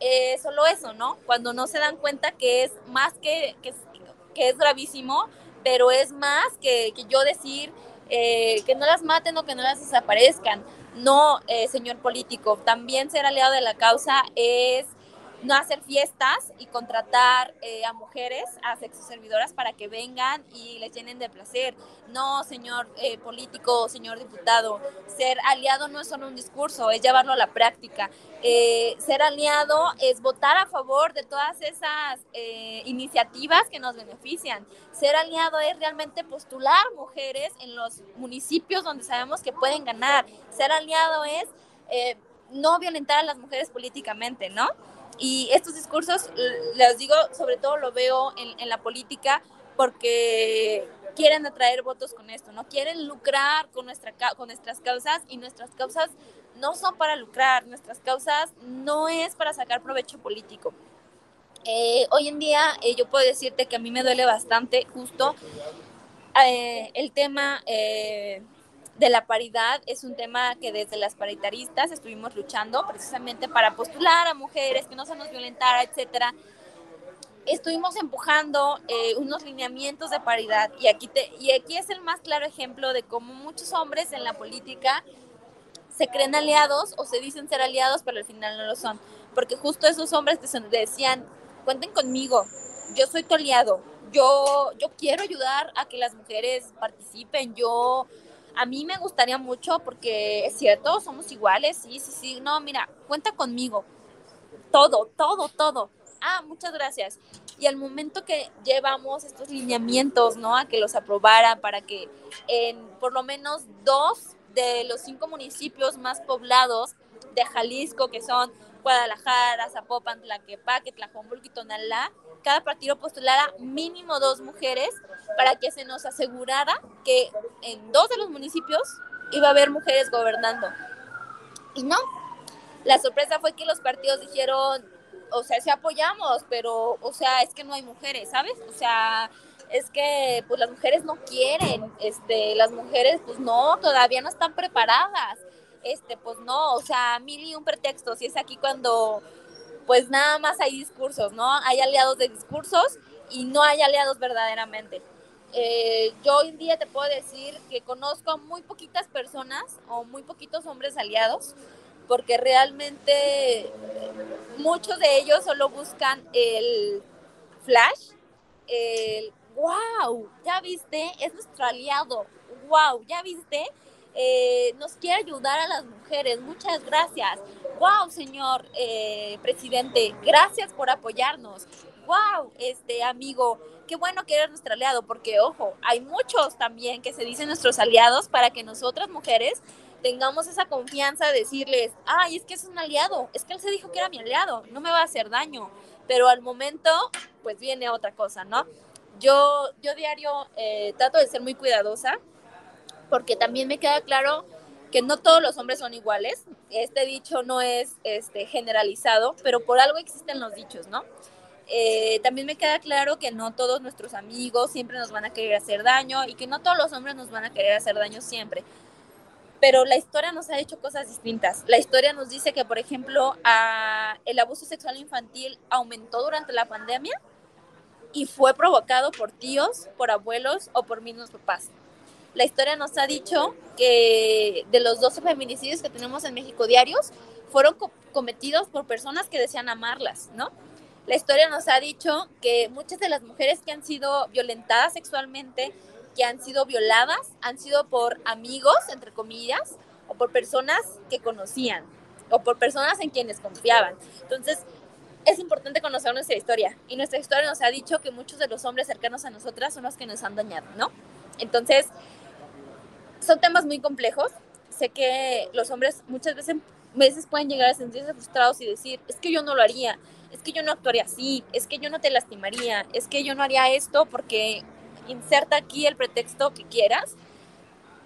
es solo eso, ¿no? Cuando no se dan cuenta que es más que, que, es gravísimo, pero es más que, yo decir eh, que no las maten o que no las desaparezcan. No, eh, señor político, también ser aliado de la causa es no hacer fiestas y contratar eh, a mujeres, a sexoservidoras para que vengan y les llenen de placer. No, señor eh, político, señor diputado, ser aliado no es solo un discurso, es llevarlo a la práctica. Eh, ser aliado es votar a favor de todas esas iniciativas que nos benefician. Ser aliado es realmente postular mujeres en los municipios donde sabemos que pueden ganar. Ser aliado es no violentar a las mujeres políticamente, ¿no? Y estos discursos, les digo, sobre todo lo veo en, la política porque quieren atraer votos con esto, no quieren lucrar con, nuestra, con nuestras causas y nuestras causas no son para lucrar, nuestras causas no es para sacar provecho político. Eh, hoy en día eh, yo puedo decirte que a mí me duele bastante justo eh, el tema de la paridad es un tema que desde las paritaristas estuvimos luchando precisamente para postular a mujeres, que no se nos violentara, etcétera. Estuvimos empujando unos lineamientos de paridad y aquí, te, y aquí es el más claro ejemplo de cómo muchos hombres en la política se creen aliados o se dicen ser aliados, pero al final no lo son. Porque justo esos hombres decían, cuenten conmigo, yo soy tu aliado, yo, yo quiero ayudar a que las mujeres participen, yo, a mí me gustaría mucho porque es cierto, somos iguales, sí, sí, sí, no, mira, cuenta conmigo, todo, todo, todo. Ah, muchas gracias. Y al momento que llevamos estos lineamientos, ¿no? A que los aprobaran para que en por lo menos dos de los cinco municipios más poblados de Jalisco, que son Guadalajara, Zapopan, Tlaquepaque, Tlajomulco y Tonalá, cada partido postulara mínimo dos mujeres para que se nos asegurara que en dos de los municipios iba a haber mujeres gobernando. Y no, la sorpresa fue que los partidos dijeron, o sea, sí apoyamos, pero, o sea, es que no hay mujeres, ¿sabes? O sea, es que pues las mujeres no quieren, este, las mujeres pues no, todavía no están preparadas este, pues no, o sea, mil y un pretextos, y es aquí cuando pues nada más hay discursos, ¿no? Hay aliados de discursos y no hay aliados verdaderamente. Eh, yo hoy en día te puedo decir que conozco a muy poquitas personas o muy poquitos hombres aliados, porque realmente muchos de ellos solo buscan el flash, el wow, ya viste, es nuestro aliado, wow, ya viste, eh, nos quiere ayudar a las mujeres. Muchas gracias. Wow, señor eh, presidente, gracias por apoyarnos. Wow, este amigo, qué bueno que eres nuestro aliado, porque ojo, hay muchos también que se dicen nuestros aliados para que nosotras mujeres tengamos esa confianza de decirles, ay, es que es un aliado, es que él se dijo que era mi aliado, no me va a hacer daño, pero al momento, pues viene otra cosa, ¿no? Yo, yo diario eh, trato de ser muy cuidadosa porque también me queda claro que no todos los hombres son iguales. Este dicho no es este, generalizado, pero por algo existen los dichos, ¿no? Eh, también me queda claro que no todos nuestros amigos siempre nos van a querer hacer daño y que no todos los hombres nos van a querer hacer daño siempre. Pero la historia nos ha hecho cosas distintas. La historia nos dice que, por ejemplo, el abuso sexual infantil aumentó durante la pandemia y fue provocado por tíos, por abuelos o por mismos papás la historia nos ha dicho que de los 12 feminicidios que tenemos en México diarios, fueron cometidos por personas que desean amarlas, ¿no? La historia nos ha dicho que muchas de las mujeres que han sido violentadas sexualmente, que han sido violadas, han sido por amigos, entre comillas, o por personas que conocían, o por personas en quienes confiaban. Entonces, es importante conocer nuestra historia. Y nuestra historia nos ha dicho que muchos de los hombres cercanos a nosotras son los que nos han dañado, ¿no? Entonces, son temas muy complejos. Sé que los hombres muchas veces, pueden llegar a sentirse frustrados y decir, es que yo no lo haría, es que yo no actuaría así, es que yo no te lastimaría, es que yo no haría esto porque inserta aquí el pretexto que quieras.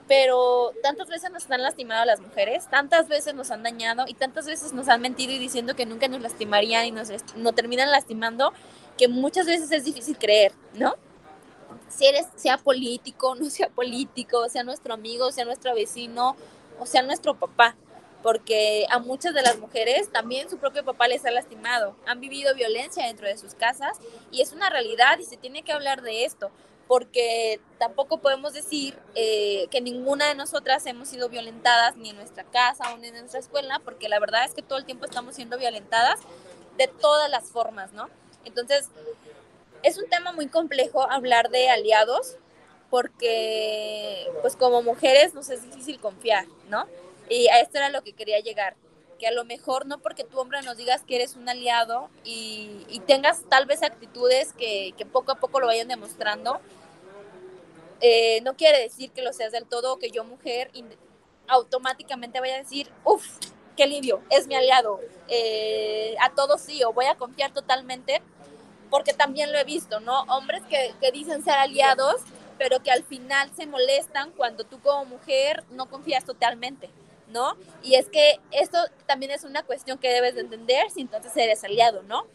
Pero tantas veces nos han lastimado las mujeres, tantas veces nos han dañado y tantas veces nos han mentido y diciendo que nunca nos lastimarían y nos, nos terminan lastimando, que muchas veces es difícil creer, ¿no? Si eres, sea político, no sea político, sea nuestro amigo, sea nuestro vecino o sea nuestro papá, porque a muchas de las mujeres también su propio papá les ha lastimado, han vivido violencia dentro de sus casas y es una realidad y se tiene que hablar de esto, porque tampoco podemos decir eh, que ninguna de nosotras hemos sido violentadas ni en nuestra casa o ni en nuestra escuela, porque la verdad es que todo el tiempo estamos siendo violentadas de todas las formas, ¿no? Entonces, es un tema muy complejo hablar de aliados porque pues como mujeres nos es difícil confiar, ¿no? Y a esto era lo que quería llegar, que a lo mejor no porque tu hombre nos digas que eres un aliado y, tengas tal vez actitudes que, poco a poco lo vayan demostrando, eh, no quiere decir que lo seas del todo que yo mujer automáticamente vaya a decir, uff, qué alivio, es mi aliado, eh, a todos sí, o voy a confiar totalmente porque también lo he visto, ¿no? Hombres que, dicen ser aliados, pero que al final se molestan cuando tú como mujer no confías totalmente, ¿no? Y es que esto también es una cuestión que debes de entender si entonces eres aliado, ¿no?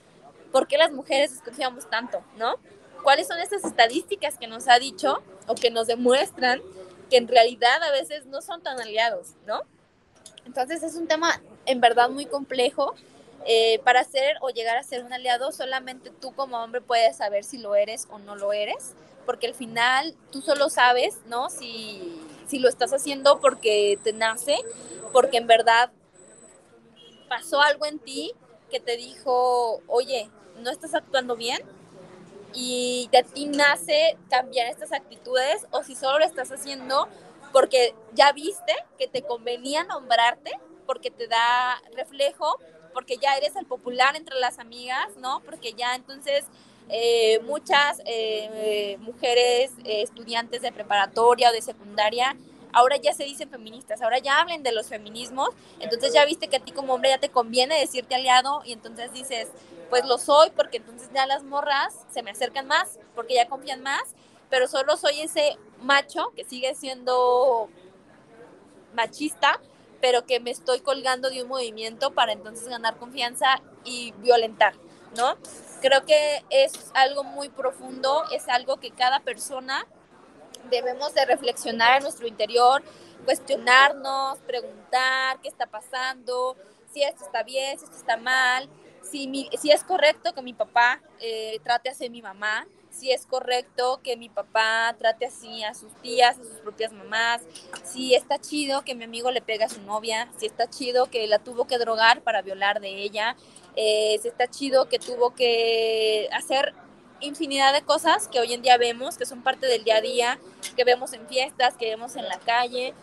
¿Por qué las mujeres desconfiamos tanto, ¿no? ¿Cuáles son estas estadísticas que nos ha dicho o que nos demuestran que en realidad a veces no son tan aliados, ¿no? Entonces es un tema en verdad muy complejo. Eh, para ser o llegar a ser un aliado, solamente tú como hombre puedes saber si lo eres o no lo eres, porque al final tú solo sabes, ¿no? Si, si lo estás haciendo porque te nace, porque en verdad pasó algo en ti que te dijo, oye, no estás actuando bien, y de ti nace cambiar estas actitudes o si solo lo estás haciendo porque ya viste que te convenía nombrarte, porque te da reflejo, porque ya eres el popular entre las amigas, ¿no? Porque ya entonces eh, muchas eh, mujeres eh, estudiantes de preparatoria o de secundaria ahora ya se dicen feministas, ahora ya hablen de los feminismos, entonces ya viste que a ti como hombre ya te conviene decirte aliado y entonces dices, pues lo soy porque entonces ya las morras se me acercan más, porque ya confían más, pero solo soy ese macho que sigue siendo machista, pero que me estoy colgando de un movimiento para entonces ganar confianza y violentar, ¿no? Creo que es algo muy profundo, es algo que cada persona debemos de reflexionar en nuestro interior, cuestionarnos, preguntar qué está pasando, si esto está bien, si esto está mal, si, si es correcto que mi papá eh, trate así a mi mamá, si es correcto que mi papá trate así a sus tías, a sus propias mamás, si está chido que mi amigo le pegue a su novia, si está chido que la tuvo que drogar para violar de ella, eh, si está chido que tuvo que hacer infinidad de cosas que hoy en día vemos, que son parte del día a día, que vemos en fiestas, que vemos en la calle,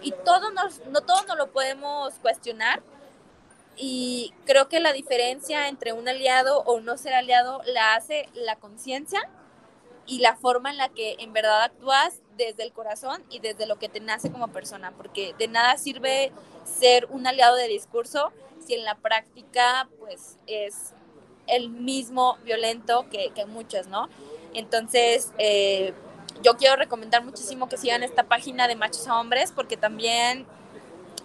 y todo nos, no todo nos lo podemos cuestionar, y creo que la diferencia entre un aliado o no ser aliado la hace la conciencia y la forma en la que en verdad actúas desde el corazón y desde lo que te nace como persona, porque de nada sirve ser un aliado de discurso si en la práctica pues es el mismo violento que, que muchos, ¿no? Entonces, eh, yo quiero recomendar muchísimo que sigan esta página de Machos a Hombres porque también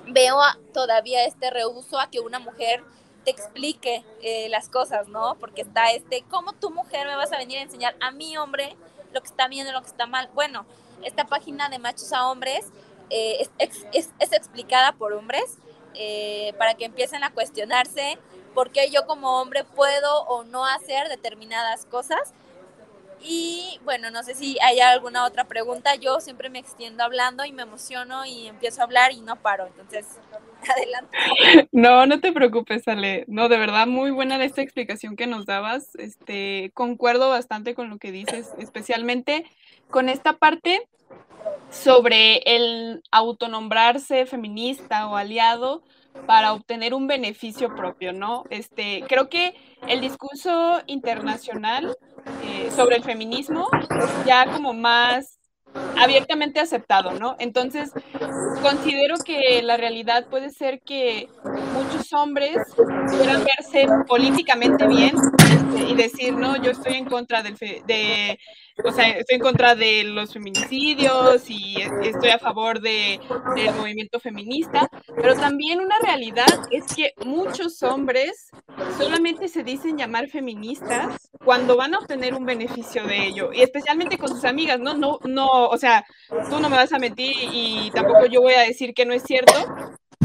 veo todavía este rehuso a que una mujer te explique eh, las cosas, ¿no? Porque está este, ¿cómo tu mujer me vas a venir a enseñar a mi hombre lo que está bien y lo que está mal? Bueno, esta página de machos a hombres eh, es, explicada por hombres eh, para que empiecen a cuestionarse por qué yo como hombre puedo o no hacer determinadas cosas y bueno, no sé si hay alguna otra pregunta. Yo siempre me extiendo hablando y me emociono y empiezo a hablar y no paro. Entonces, adelante. No, no te preocupes, Ale. No, de verdad, muy buena esta explicación que nos dabas. Este, concuerdo bastante con lo que dices, especialmente con esta parte sobre el autonombrarse feminista o aliado para obtener un beneficio propio, ¿no? Este, creo que el discurso internacional sobre el feminismo ya como más abiertamente aceptado, ¿no? Entonces, considero que la realidad puede ser que muchos hombres quieran verse políticamente bien y decir, no, yo estoy en contra de o sea, estoy en contra de los feminicidios y estoy a favor de, del movimiento feminista, pero también una realidad es que muchos hombres solamente se dicen llamar feministas cuando van a obtener un beneficio de ello, y especialmente con sus amigas, ¿no? No, no, o sea, tú no me vas a mentir y tampoco yo voy a decir que no es cierto,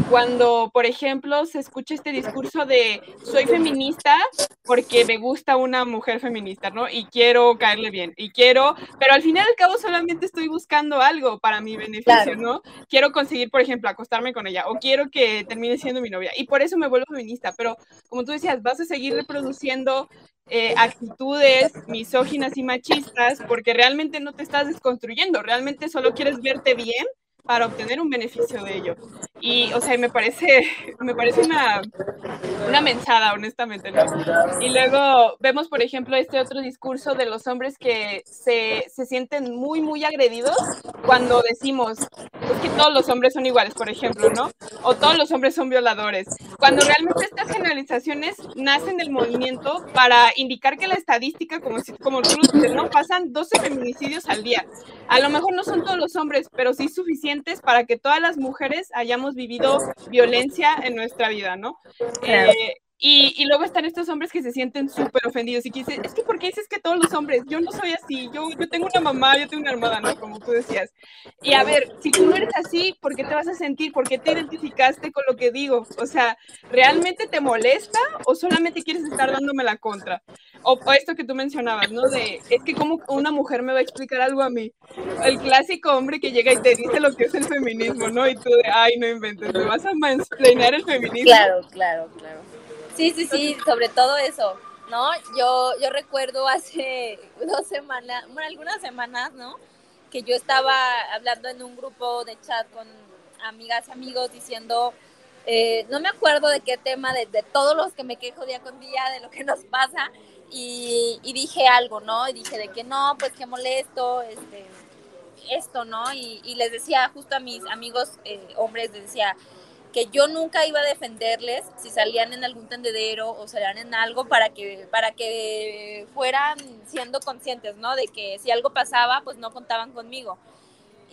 cuando, por ejemplo, se escucha este discurso de soy feminista porque me gusta una mujer feminista, ¿no? Y quiero caerle bien, y quiero, pero al final y al cabo solamente estoy buscando algo para mi beneficio, ¿no? Quiero conseguir, por ejemplo, acostarme con ella, o quiero que termine siendo mi novia, y por eso me vuelvo feminista, pero como tú decías, vas a seguir reproduciendo eh, actitudes misóginas y machistas porque realmente no te estás desconstruyendo, realmente solo quieres verte bien para obtener un beneficio de ello. Y, o sea, me parece, me parece una, una mensada, honestamente, ¿no? Y luego vemos, por ejemplo, este otro discurso de los hombres que se, se sienten muy, muy agredidos cuando decimos, que todos los hombres son iguales, por ejemplo, ¿no? O todos los hombres son violadores. Cuando realmente estas generalizaciones nacen del movimiento para indicar que la estadística, como, si, como tú lo dices, ¿no? Pasan 12 feminicidios al día. A lo mejor no son todos los hombres, pero sí suficientes para que todas las mujeres hayamos vivido violencia en nuestra vida, ¿no? Eh, y, luego están estos hombres que se sienten súper ofendidos y que dicen, es que ¿por qué dices que todos los hombres? Yo no soy así, yo, yo tengo una mamá, yo tengo una hermana, ¿no? Como tú decías. Y a ver, si tú no eres así, ¿por qué te vas a sentir? ¿Por qué te identificaste con lo que digo? O sea, ¿realmente te molesta o solamente quieres estar dándome la contra? O, esto que tú mencionabas, ¿no? De, es que como una mujer me va a explicar algo a mí. El clásico hombre que llega y te dice lo que es el feminismo, ¿no? Y tú de, ay, no inventes, me vas a mansplainar el feminismo. Claro, claro, claro. Sí, sí, sí, sobre todo eso, ¿no? Yo, yo recuerdo hace dos semanas, bueno, algunas semanas, ¿no? Que yo estaba hablando en un grupo de chat con amigas y amigos diciendo, eh, no me acuerdo de qué tema, de, todos los que me quejo día con día, de lo que nos pasa, y, dije algo, ¿no? Y dije de que no, pues qué molesto, este, esto, ¿no? Y, y les decía justo a mis amigos eh, hombres, les decía, que yo nunca iba a defenderles si salían en algún tendedero o salían en algo para que, para que fueran siendo conscientes, ¿no? De que si algo pasaba, pues no contaban conmigo.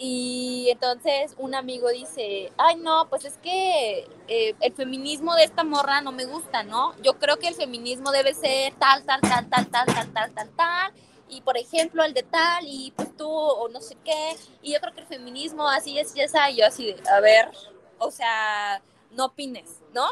Y entonces un amigo dice, ay no, pues es que eh, el feminismo de esta morra no me gusta, ¿no? Yo creo que el feminismo debe ser tal, tal, tal, tal, tal, tal, tal, tal, tal. Y por ejemplo, el de tal, y pues tú, o no sé qué. Y yo creo que el feminismo así es, y esa, yo así de, a ver, o sea, no opines, ¿no?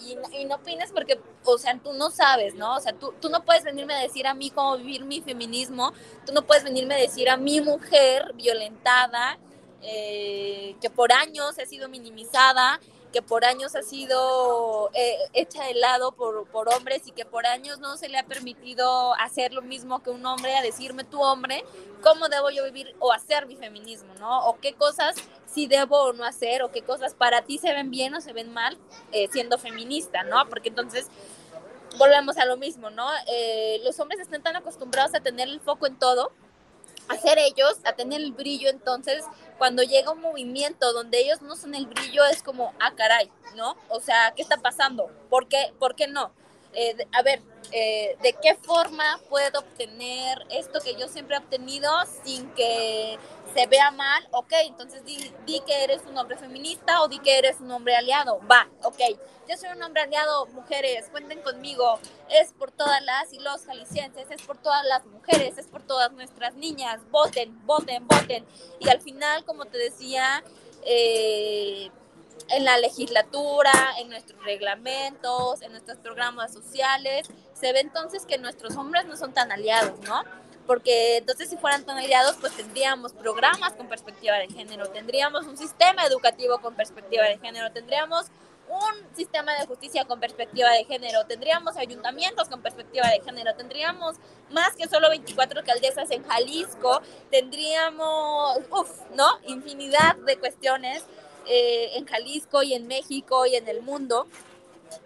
Y, no opines porque, o sea, tú no sabes, ¿no? O sea, tú, tú no puedes venirme a decir a mí cómo vivir mi feminismo, tú no puedes venirme a decir a mi mujer violentada, eh, que por años ha sido minimizada, que por años ha sido eh, hecha de lado por, por, hombres y que por años no se le ha permitido hacer lo mismo que un hombre, a decirme tu hombre, cómo debo yo vivir o hacer mi feminismo, ¿no? O qué cosas sí debo o no hacer, o qué cosas para ti se ven bien o se ven mal eh, siendo feminista, ¿no? Porque entonces volvemos a lo mismo, ¿no? Eh, los hombres están tan acostumbrados a tener el foco en todo a ser ellos, a tener el brillo, entonces cuando llega un movimiento donde ellos no son el brillo, es como, ah, caray, ¿no? O sea, ¿qué está pasando? ¿Por qué, ¿Por qué no? Eh, a ver, eh, ¿de qué forma puedo obtener esto que yo siempre he obtenido sin que se vea mal? Ok, entonces di, que eres un hombre feminista o di que eres un hombre aliado. Va, ok. Yo soy un hombre aliado, mujeres, cuenten conmigo. Es por todas las y los jaliscienses, es por todas las mujeres, es por todas nuestras niñas. Voten, voten, voten. Y al final, como te decía, eh, en la legislatura, en nuestros reglamentos, en nuestros programas sociales, se ve entonces que nuestros hombres no son tan aliados, ¿no? Porque entonces si fueran tan aliados, pues tendríamos programas con perspectiva de género, tendríamos un sistema educativo con perspectiva de género, tendríamos un sistema de justicia con perspectiva de género, tendríamos ayuntamientos con perspectiva de género, tendríamos más que solo 24 alcaldesas en Jalisco, tendríamos, uff, ¿no? Infinidad de cuestiones eh, en Jalisco y en México y en el mundo.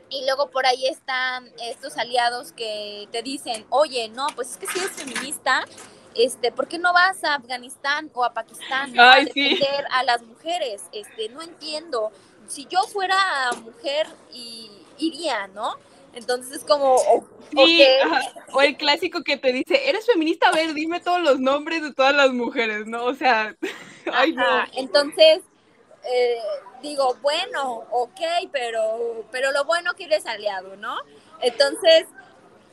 Y luego por ahí están estos aliados que te dicen, oye, no, pues es que si eres feminista, este, ¿por qué no vas a Afganistán o a Pakistán a defender a las mujeres? Este, no entiendo. Si yo fuera mujer, y, iría, ¿no? Entonces es como, o el clásico que te dice, eres feminista, a ver, dime todos los nombres de todas las mujeres, ¿no? O sea, ay, no. Entonces, eh, digo, bueno, ok, pero, pero lo bueno que eres aliado, ¿no? Entonces,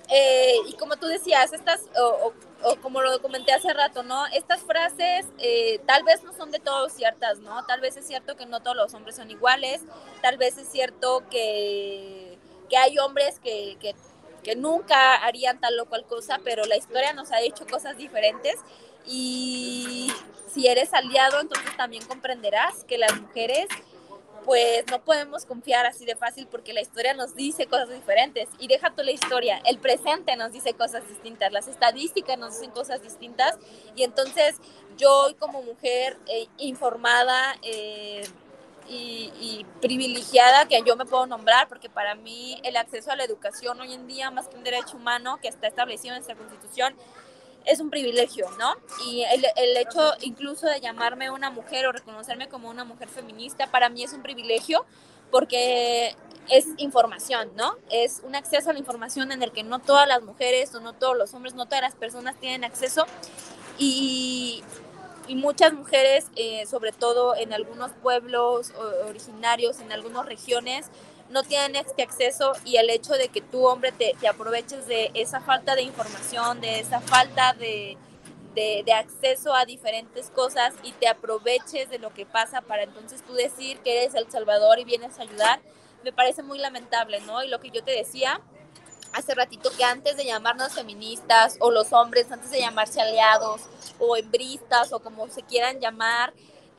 eh, y como tú decías, estas, o, como lo comenté hace rato, ¿no? Estas frases eh, tal vez no son de todos ciertas, ¿no? Tal vez es cierto que no todos los hombres son iguales, tal vez es cierto que, que hay hombres que, que, que nunca harían tal o cual cosa, pero la historia nos ha hecho cosas diferentes y si eres aliado, entonces también comprenderás que las mujeres pues no podemos confiar así de fácil porque la historia nos dice cosas diferentes. Y deja tú la historia, el presente nos dice cosas distintas, las estadísticas nos dicen cosas distintas. Y entonces yo como mujer eh, informada eh, y, y, privilegiada, que yo me puedo nombrar, porque para mí el acceso a la educación hoy en día, más que un derecho humano que está establecido en nuestra constitución, es un privilegio, ¿no? Y el, el, hecho incluso de llamarme una mujer o reconocerme como una mujer feminista, para mí es un privilegio porque es información, ¿no? Es un acceso a la información en el que no todas las mujeres o no todos los hombres, no todas las personas tienen acceso. Y, y muchas mujeres, eh, sobre todo en algunos pueblos originarios, en algunas regiones, no tienen este acceso y el hecho de que tú, hombre, te, aproveches de esa falta de información, de esa falta de, de, de, acceso a diferentes cosas y te aproveches de lo que pasa para entonces tú decir que eres el Salvador y vienes a ayudar, me parece muy lamentable, ¿no? Y lo que yo te decía hace ratito, que antes de llamarnos feministas o los hombres, antes de llamarse aliados o hembristas o como se quieran llamar,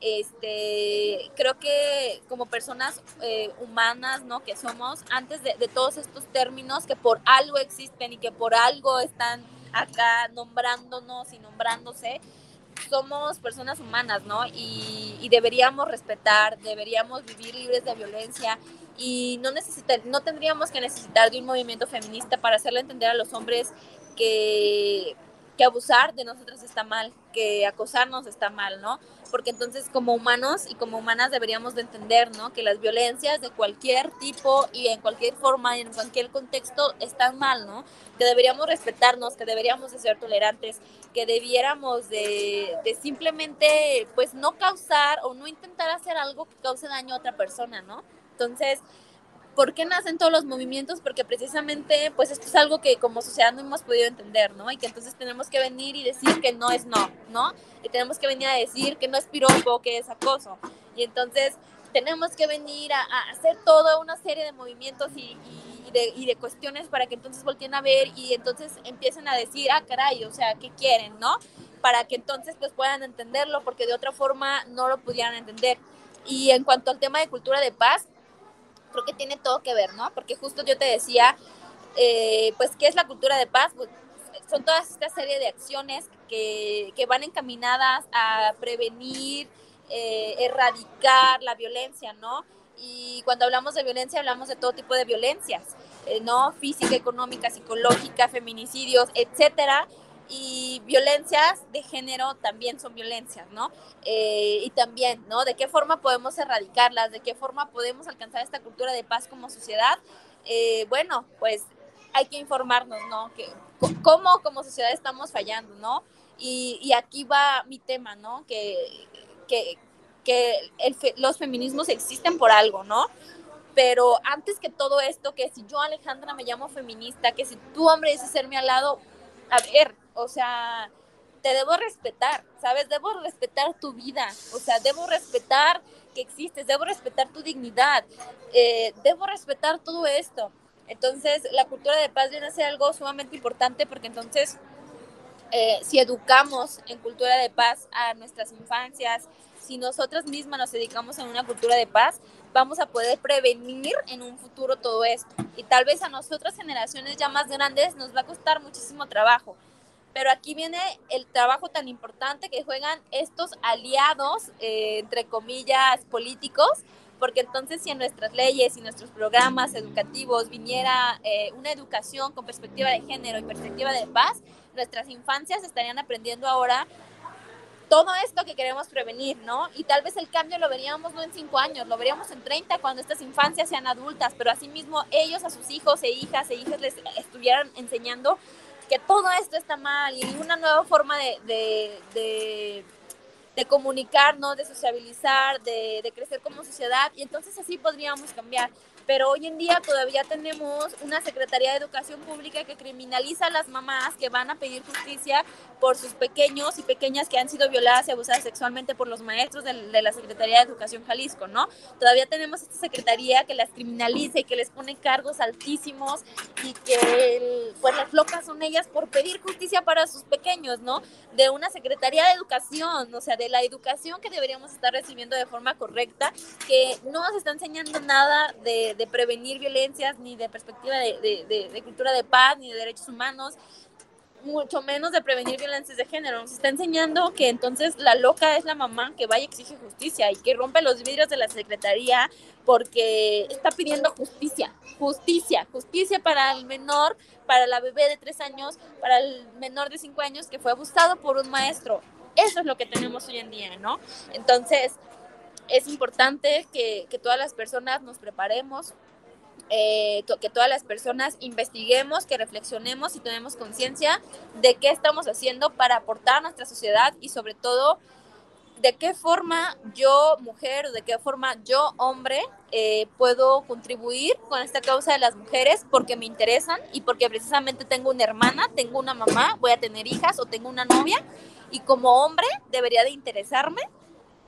este, creo que como personas eh, humanas, ¿no? Que somos, antes de, todos estos términos que por algo existen y que por algo están acá nombrándonos y nombrándose, somos personas humanas, ¿no? Y, deberíamos respetar, deberíamos vivir libres de violencia y no, necesita, no tendríamos que necesitar de un movimiento feminista para hacerle entender a los hombres que, que abusar de nosotros está mal, que acosarnos está mal, ¿no? Porque entonces como humanos y como humanas deberíamos de entender, ¿no? Que las violencias de cualquier tipo y en cualquier forma y en cualquier contexto están mal, ¿no? Que deberíamos respetarnos, que deberíamos de ser tolerantes, que debiéramos de, de simplemente pues no causar o no intentar hacer algo que cause daño a otra persona, ¿no? Entonces, ¿por qué nacen todos los movimientos? Porque precisamente, pues esto es algo que como sociedad no hemos podido entender, ¿no? Y que entonces tenemos que venir y decir que no es no, ¿no? Y tenemos que venir a decir que no es piropo, que es acoso. Y entonces tenemos que venir a, a hacer toda una serie de movimientos y, y, de, y, de, cuestiones para que entonces volteen a ver y entonces empiecen a decir, ah, caray, o sea, ¿qué quieren, no? Para que entonces pues puedan entenderlo, porque de otra forma no lo pudieran entender. Y en cuanto al tema de cultura de paz, creo que tiene todo que ver, ¿no? Porque justo yo te decía, eh, pues, ¿qué es la cultura de paz? Pues, son todas esta serie de acciones que, que van encaminadas a prevenir, eh, erradicar la violencia, ¿no? Y cuando hablamos de violencia, hablamos de todo tipo de violencias, eh, ¿no? Física, económica, psicológica, feminicidios, etcétera y violencias de género también son violencias, ¿no? Eh, y también, ¿no? ¿De qué forma podemos erradicarlas? ¿De qué forma podemos alcanzar esta cultura de paz como sociedad? Eh, bueno, pues hay que informarnos, ¿no? Que, ¿Cómo como sociedad estamos fallando, ¿no? Y, y aquí va mi tema, ¿no? Que, que, que los feminismos existen por algo, ¿no? Pero antes que todo esto, que si yo Alejandra me llamo feminista, que si tú hombre dices serme al lado, a ver, o sea, te debo respetar, ¿sabes? Debo respetar tu vida, o sea, debo respetar que existes, debo respetar tu dignidad, eh, debo respetar todo esto. Entonces, la cultura de paz viene a ser algo sumamente importante porque entonces, eh, si educamos en cultura de paz a nuestras infancias, si nosotras mismas nos dedicamos a una cultura de paz, vamos a poder prevenir en un futuro todo esto. Y tal vez a nosotras generaciones ya más grandes nos va a costar muchísimo trabajo, pero aquí viene el trabajo tan importante que juegan estos aliados, eh, entre comillas, políticos, porque entonces si en nuestras leyes y nuestros programas educativos viniera eh, una educación con perspectiva de género y perspectiva de paz, nuestras infancias estarían aprendiendo ahora todo esto que queremos prevenir, ¿no? Y tal vez el cambio lo veríamos no en cinco años, lo veríamos en 30 cuando estas infancias sean adultas, pero asimismo ellos a sus hijos e hijas e hijas les estuvieran enseñando que todo esto está mal y una nueva forma de, de, de, de comunicarnos, de sociabilizar, de, de crecer como sociedad. Y entonces así podríamos cambiar pero hoy en día todavía tenemos una Secretaría de Educación Pública que criminaliza a las mamás que van a pedir justicia por sus pequeños y pequeñas que han sido violadas y abusadas sexualmente por los maestros de, de la Secretaría de Educación Jalisco, ¿no? Todavía tenemos esta secretaría que las criminaliza y que les pone cargos altísimos y que pues las locas son ellas por pedir justicia para sus pequeños, ¿no? De una Secretaría de Educación, o sea, de la educación que deberíamos estar recibiendo de forma correcta, que no nos está enseñando nada de de, prevenir violencias, ni de perspectiva de, de, de, cultura de paz, ni de derechos humanos, mucho menos de prevenir violencias de género. Nos está enseñando que entonces la loca es la mamá que va y exige justicia y que rompe los vidrios de la secretaría porque está pidiendo justicia, justicia, justicia para el menor, para la bebé de tres años, para el menor de cinco años que fue abusado por un maestro. Eso es lo que tenemos hoy en día, ¿no? Entonces, es importante que, que todas las personas nos preparemos, eh, que todas las personas investiguemos, que reflexionemos y tenemos conciencia de qué estamos haciendo para aportar a nuestra sociedad y sobre todo de qué forma yo, mujer, o de qué forma yo, hombre, eh, puedo contribuir con esta causa de las mujeres porque me interesan y porque precisamente tengo una hermana, tengo una mamá, voy a tener hijas o tengo una novia y como hombre debería de interesarme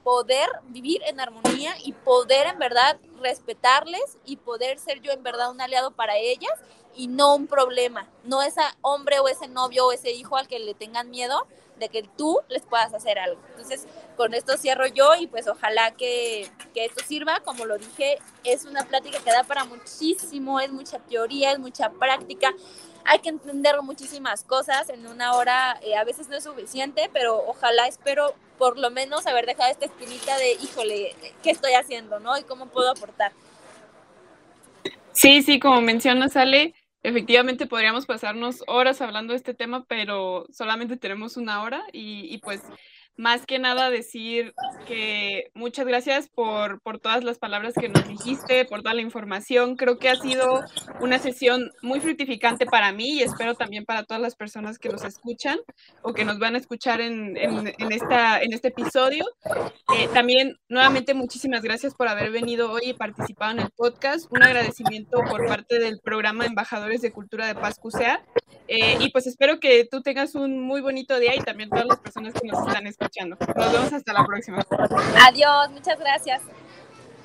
poder vivir en armonía y poder en verdad respetarles y poder ser yo en verdad un aliado para ellas y no un problema, no ese hombre o ese novio o ese hijo al que le tengan miedo, de que tú les puedas hacer algo. Entonces, con esto cierro yo y pues ojalá que, que, esto sirva. Como lo dije, es una plática que da para muchísimo, es mucha teoría, es mucha práctica. Hay que entender muchísimas cosas en una hora, eh, a veces no es suficiente, pero ojalá espero por lo menos haber dejado esta espinita de, híjole, ¿qué estoy haciendo, no? Y cómo puedo aportar. Sí, sí, como mencionas, Ale, Efectivamente, podríamos pasarnos horas hablando de este tema, pero solamente tenemos una hora y, y pues más que nada decir que muchas gracias por, por, todas las palabras que nos dijiste, por toda la información. Creo que ha sido una sesión muy fructificante para mí y espero también para todas las personas que nos escuchan o que nos van a escuchar en, en, en esta, en este episodio. Eh, también, nuevamente, muchísimas gracias por haber venido hoy y participado en el podcast. Un agradecimiento por parte del programa Embajadores de Cultura de Paz CUSEA. Eh, y pues espero que tú tengas un muy bonito día y también todas las personas que nos están Nos vemos hasta la próxima. Adiós, muchas gracias.